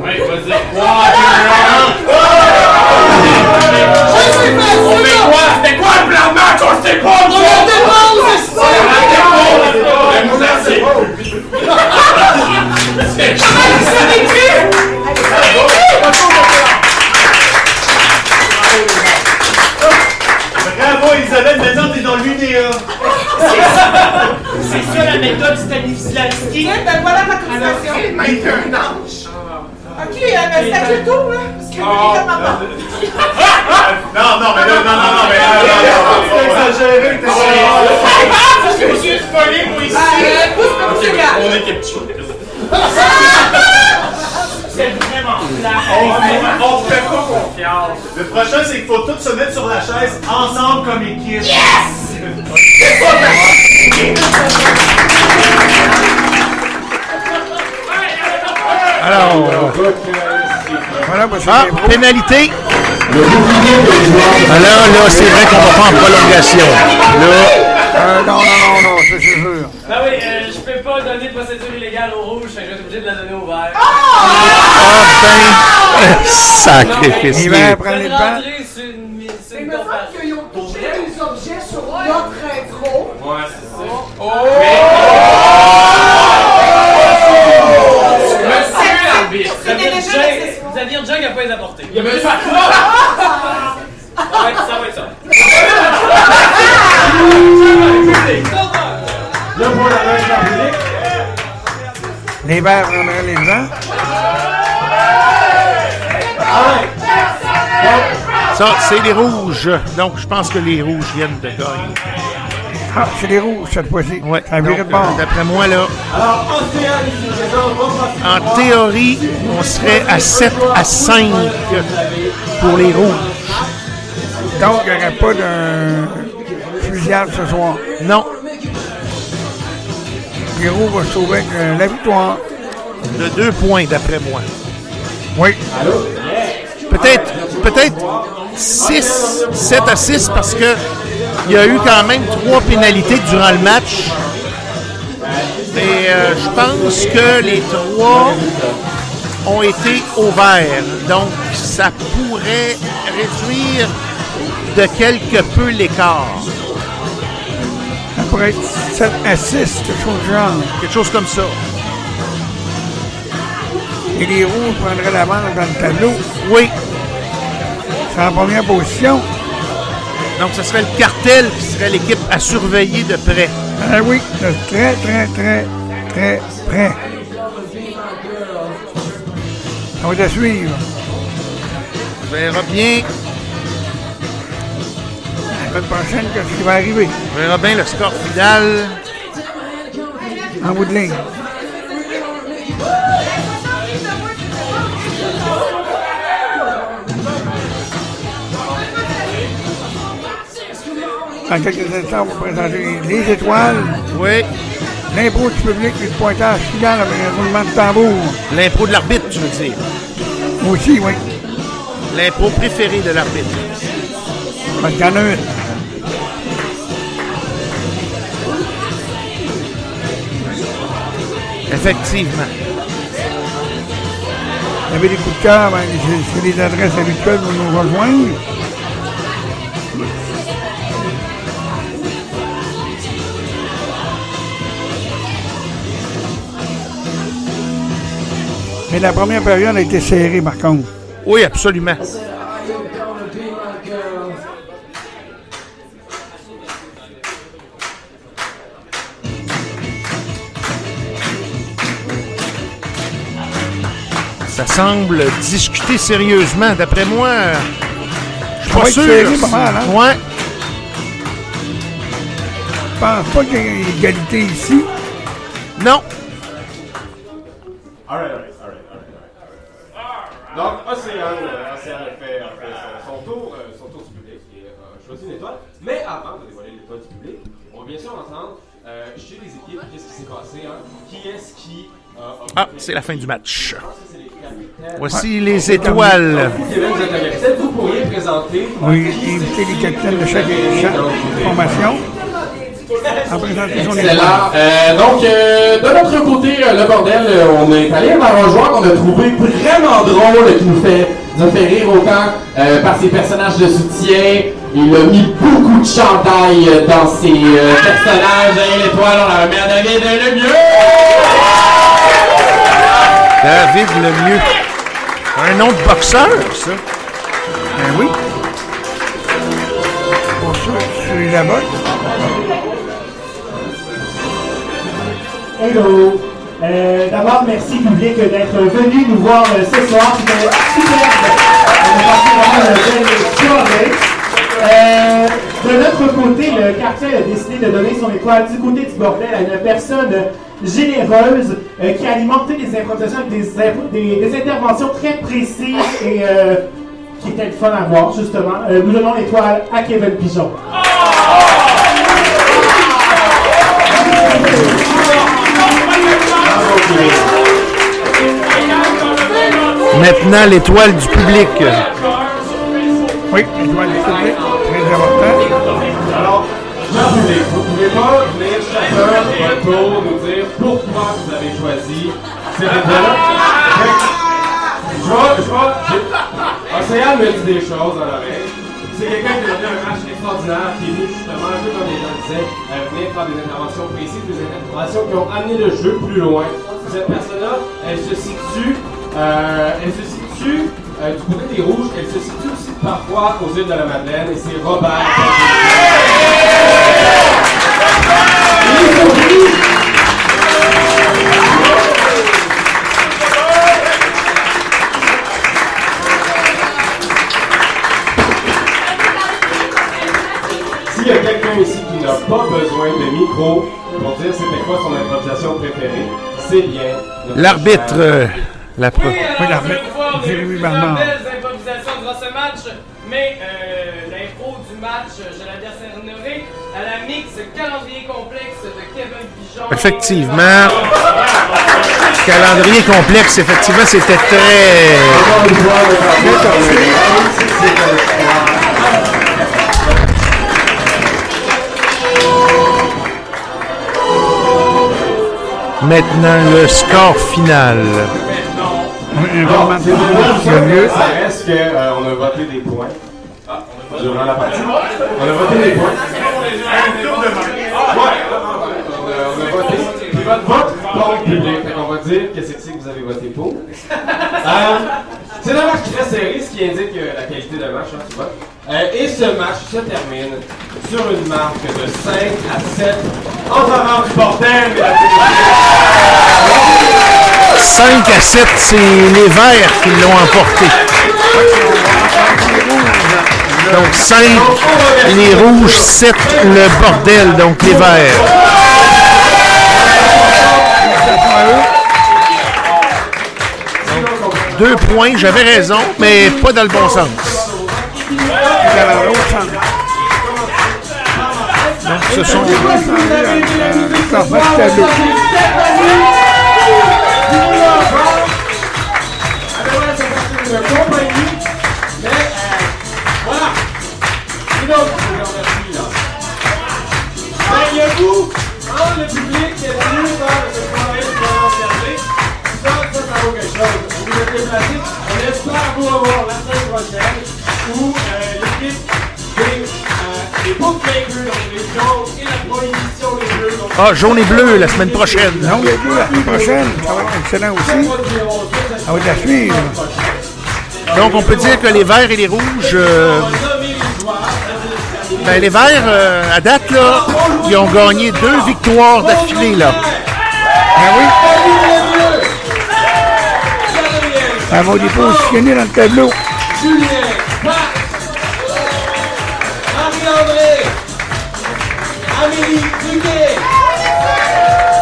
Oui, vas-y. On fait quoi? C'était quoi? Le plan match? On sait pas! On Bravo Elisabeth, maintenant t'es dans l'UDA. C'est ça la méthode Stanislavski. Ben voilà ma cotisation. C'est à quel tour, là? Parce que vais faire ma part. Non, non, mais là, non, non, non, mais là, C'est exagéré, t'es Je suis volé, moi, ici. Pousse, pousse, gars. On est capturé. C'est vraiment plat. On on fait pas confiance. Le prochain, c'est qu'il faut tous se mettre sur la chaise ensemble comme équipe. Yes! C'est pas Alors, Voilà, moi, c'est ah, pénalité. Ah, Là, là, c'est vrai qu'on va pas en prolongation. Là, Euh, non, non, non, non, ça, c'est sûr. Ben oui, euh, je peux pas donner de procédure illégale au rouge, fait que je être obligé de la donner au vert. sacrifice. Il va prendre les sur Il me semble qu'ils ont touché des objets sur notre intro. Ouais, c'est ça. Oh! A pas les apporté. Il y avait ça Ça va être ça. Va être ça. Les verts prendraient les devants. ça, c'est les rouges. Donc, je pense que les rouges viennent de gagner. Ah, c'est les rouges cette fois-ci. Ouais. Ça de bord. euh, D'après moi, là, Alors, en théorie, on va passer. en théorie, on serait à 7 à 5 pour les rouges. Donc, il n'y aurait pas de fusillade ce soir. Non, Les rouges vont se sauver avec euh, la victoire. de deux points, d'après moi. Oui. Peut-être peut-être 6, 7 à 6 parce que il y a eu quand même trois pénalités durant le match. Et euh, je pense que les trois ont été au vert. Donc, ça pourrait réduire de quelque peu l'écart. Ça pourrait être 7 à 6, quelque chose du genre. Quelque chose comme ça. Et les rouges prendraient l'avance dans le tableau. Oui. En première position. Donc, ce serait le cartel qui serait l'équipe à surveiller de près. Ah oui, de très, très, très, très près. Ça va à suivre. On verra bien, La semaine prochaine, qu'est-ce qui va arriver? On verra bien le score final. en bout de ligne. En quelques instants, on va présenter les étoiles. Oui. L'impôt du public et le pointage final avec un roulement de tambour. L'impro de l'arbitre, tu veux dire? Moi aussi, oui. L'impro préféré de l'arbitre. Parce qu'il y en a une. Effectivement. Vous avez des coups de cœur, ben, c'est les adresses habituelles pour nous rejoindre. Mais la première période a été serrée, par contre. Oui, absolument. Ça semble discuter sérieusement. D'après moi, je suis pas sûr. serré pas mal, hein? Ouais. Je pense pas qu'il y ait égalité ici. Non. Ah, c'est la fin du match. Voici les étoiles. Vous, Kevin, vous êtes la capitaine. Vous pourriez présenter. Oui, inviter les capitaines de chaque, chaque formation Excellent. Euh, donc, euh, de notre côté, euh, le bordel, euh, on est allé voir un joueur qu'on a trouvé vraiment drôle, qui nous fait, nous a fait rire autant euh, par ses personnages de soutien. Il a mis beaucoup de chandail dans ses euh, personnages. Et l'étoile, on la remet à David le mieux. David le mieux. Un nom de boxeur, ça. Ben oui. Pour ceux sur la botte. Hello. Euh, D'abord, merci public d'être venu nous voir euh, ce soir. C'était superbe. On a passé vraiment une belle soirée. Euh, de notre côté, le quartier a décidé de donner son étoile du côté du bordel à une personne généreuse euh, qui a alimenté les improvisations avec des, impro- des- des interventions très précises et euh, qui étaient le fun à voir, justement. Euh, nous donnons l'étoile à Kevin Pigeon. Maintenant, l'étoile du public. Oui, étoile distribuée, très important. Public, vous ne pouvez pas venir chacun votre tour nous dire pourquoi vous avez choisi cette étoile. Je vais, je j'ai- Océane me dit des choses dans l'oreille. C'est quelqu'un qui a donné un match extraordinaire, qui est venu justement, un peu comme les gens disaient, venir faire des interventions précises, des interventions qui ont amené le jeu plus loin. Cette personne-là, elle se situe, euh, elle se situe euh, du côté des rouges, elle se situe parfois aux îles de la Madeleine, et c'est Robert. S'il y a quelqu'un ici qui n'a pas besoin de micro pour dire c'était quoi son improvisation préférée, c'est bien. L'arbitre, euh, la pro. Oui, Oui, mais euh, l'impro du match, je la décernerai à la mix calendrier complexe de Kevin Pigeon. Effectivement. Calendrier complexe, effectivement, c'était très. Maintenant, le score final. Reste qu'on a voté des points durant la partie. On a voté des points. Ouais, on a, on a voté. Puis votre vote compte public. Fait qu'on va dire qu'est-ce que c'est que vous avez voté pour. Euh, c'est un match très serré, ce qui indique euh, la qualité de match, hein, tu vois. Euh, et ce match se termine sur une marque de 5 à 7 en faveur du bordel, mesdames et messieurs. 5 à 7, c'est les Verts qui l'ont emporté. Donc 5, les rouges, 7, le bordel, donc les Verts. Deux points, j'avais raison, mais pas dans le bon sens. Donc ce sont une compagnie, mais euh, voilà. Et donc, je vous remercie, là. Ben, il y a vous, hein, le public qui est venu faire ce soirée de regarder. Ça, ça, ça vaut quelque chose. Vous êtes déplacés. On espère vous revoir la semaine prochaine où euh, l'équipe des, euh, des bookmakers, donc les jaunes et la prohibition des bleus. donc- Ah, jaune et bleu la semaine prochaine. Non, les deux, la semaine prochaine, ça va être excellent aussi. Va être à suivre. Donc on peut dire que les Verts et les rouges, euh, ben, les Verts, euh, à date, là, ils ont gagné deux victoires d'affilée. là. Ben oui. Ça va les positionner dans le tableau. Julien, Pat, Marie-André, Amélie Duguay,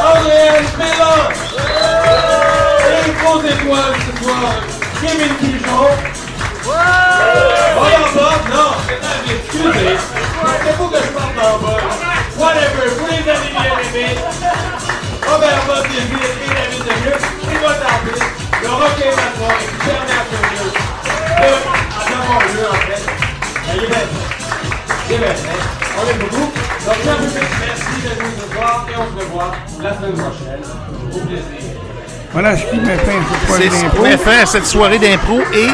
Andréane Pellon, et les grosses étoiles ce soir, Kevin Pigeon. C'est excusez. C'est faut que je parte en bas. Whatever, vous les avez bien aimés. Robert Bob David et David Demieux, le de en fait. Il est. Il est. On beaucoup. Donc, merci ce soir et on se revoit la semaine prochaine. Au plaisir. Voilà ce qui met fin à soirée d'impro. cette soirée d'impro. Et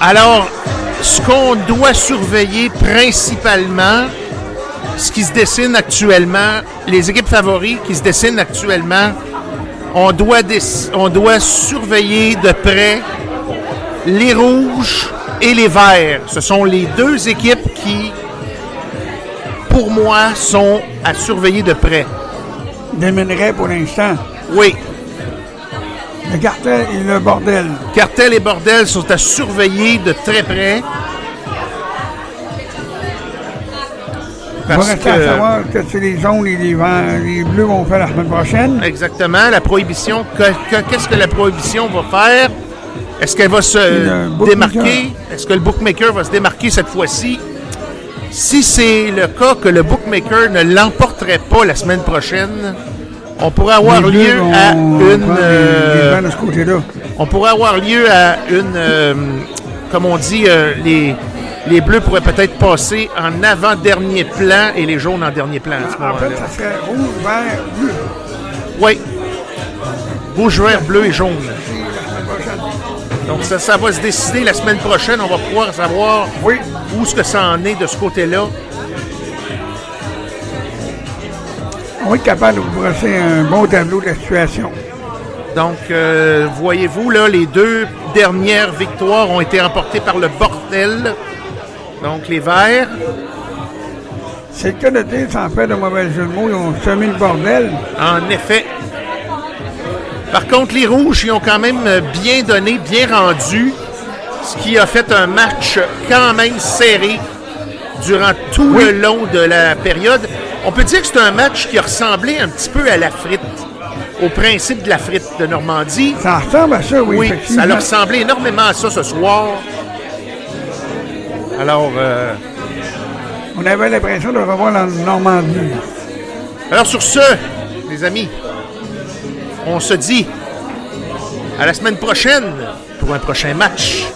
alors, ce qu'on doit surveiller principalement, ce qui se dessine actuellement, les équipes favoris qui se dessinent actuellement, on doit, on doit surveiller de près les rouges et les verts. Ce sont les deux équipes qui, pour moi, sont à surveiller de près. Démènerait pour l'instant. Oui. Le cartel et le bordel. Cartel et bordel sont à surveiller de très près. Parce à que- savoir que c'est les jaunes et les, vents- les bleus vont faire la semaine prochaine. Exactement. La prohibition, que- que- qu'est-ce que la prohibition va faire? Est-ce qu'elle va se démarquer? Est-ce que le bookmaker va se démarquer cette fois-ci? Si c'est le cas que le bookmaker ne l'emporterait pas la semaine prochaine, on pourrait avoir lieu à une. euh, de ce on pourrait avoir lieu à une. euh, comme on dit, euh, les, les bleus pourraient peut-être passer en avant-dernier plan et les jaunes en dernier plan à ce En fait, moment-là. ça serait rouge, vert, bleu. Oui. Rouge, vert, bleu et jaune. Donc ça, ça va se décider la semaine prochaine. On va pouvoir savoir où ce que ça en est de ce côté-là. On va être capable de vous brosser un bon tableau de la situation. Donc, euh, voyez-vous, là, les deux dernières victoires ont été remportées par le bordel. Donc, les Verts. C'est le cas de dire, sans faire de mauvais jeu de mots, ils ont semé le bordel. En effet. Par contre, les Rouges, ils ont quand même bien donné, bien rendu, ce qui a fait un match quand même serré durant tout le long de la période. On peut dire que c'est un match qui a ressemblé un petit peu à la frite, au principe de la frite de Normandie. Ça ressemble à ça, oui. Oui, ça leur ressemblait énormément à ça ce soir. Alors, euh, On avait l'impression de revoir la Normandie. Alors sur ce, les amis, on se dit à la semaine prochaine pour un prochain match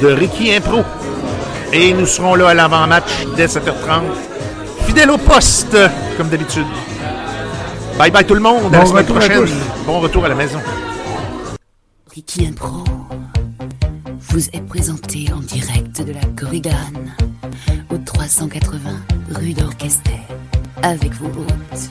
de Ricky Impro. Et nous serons là à l'avant-match dès 7h30. Fidèle au poste, comme d'habitude. Bye bye tout le monde, à la Bon semaine retour à prochaine. Bon retour à la maison. Ricky Impro vous est présenté en direct de la Corrigane au 380 rue d'Orchester avec vos hôtes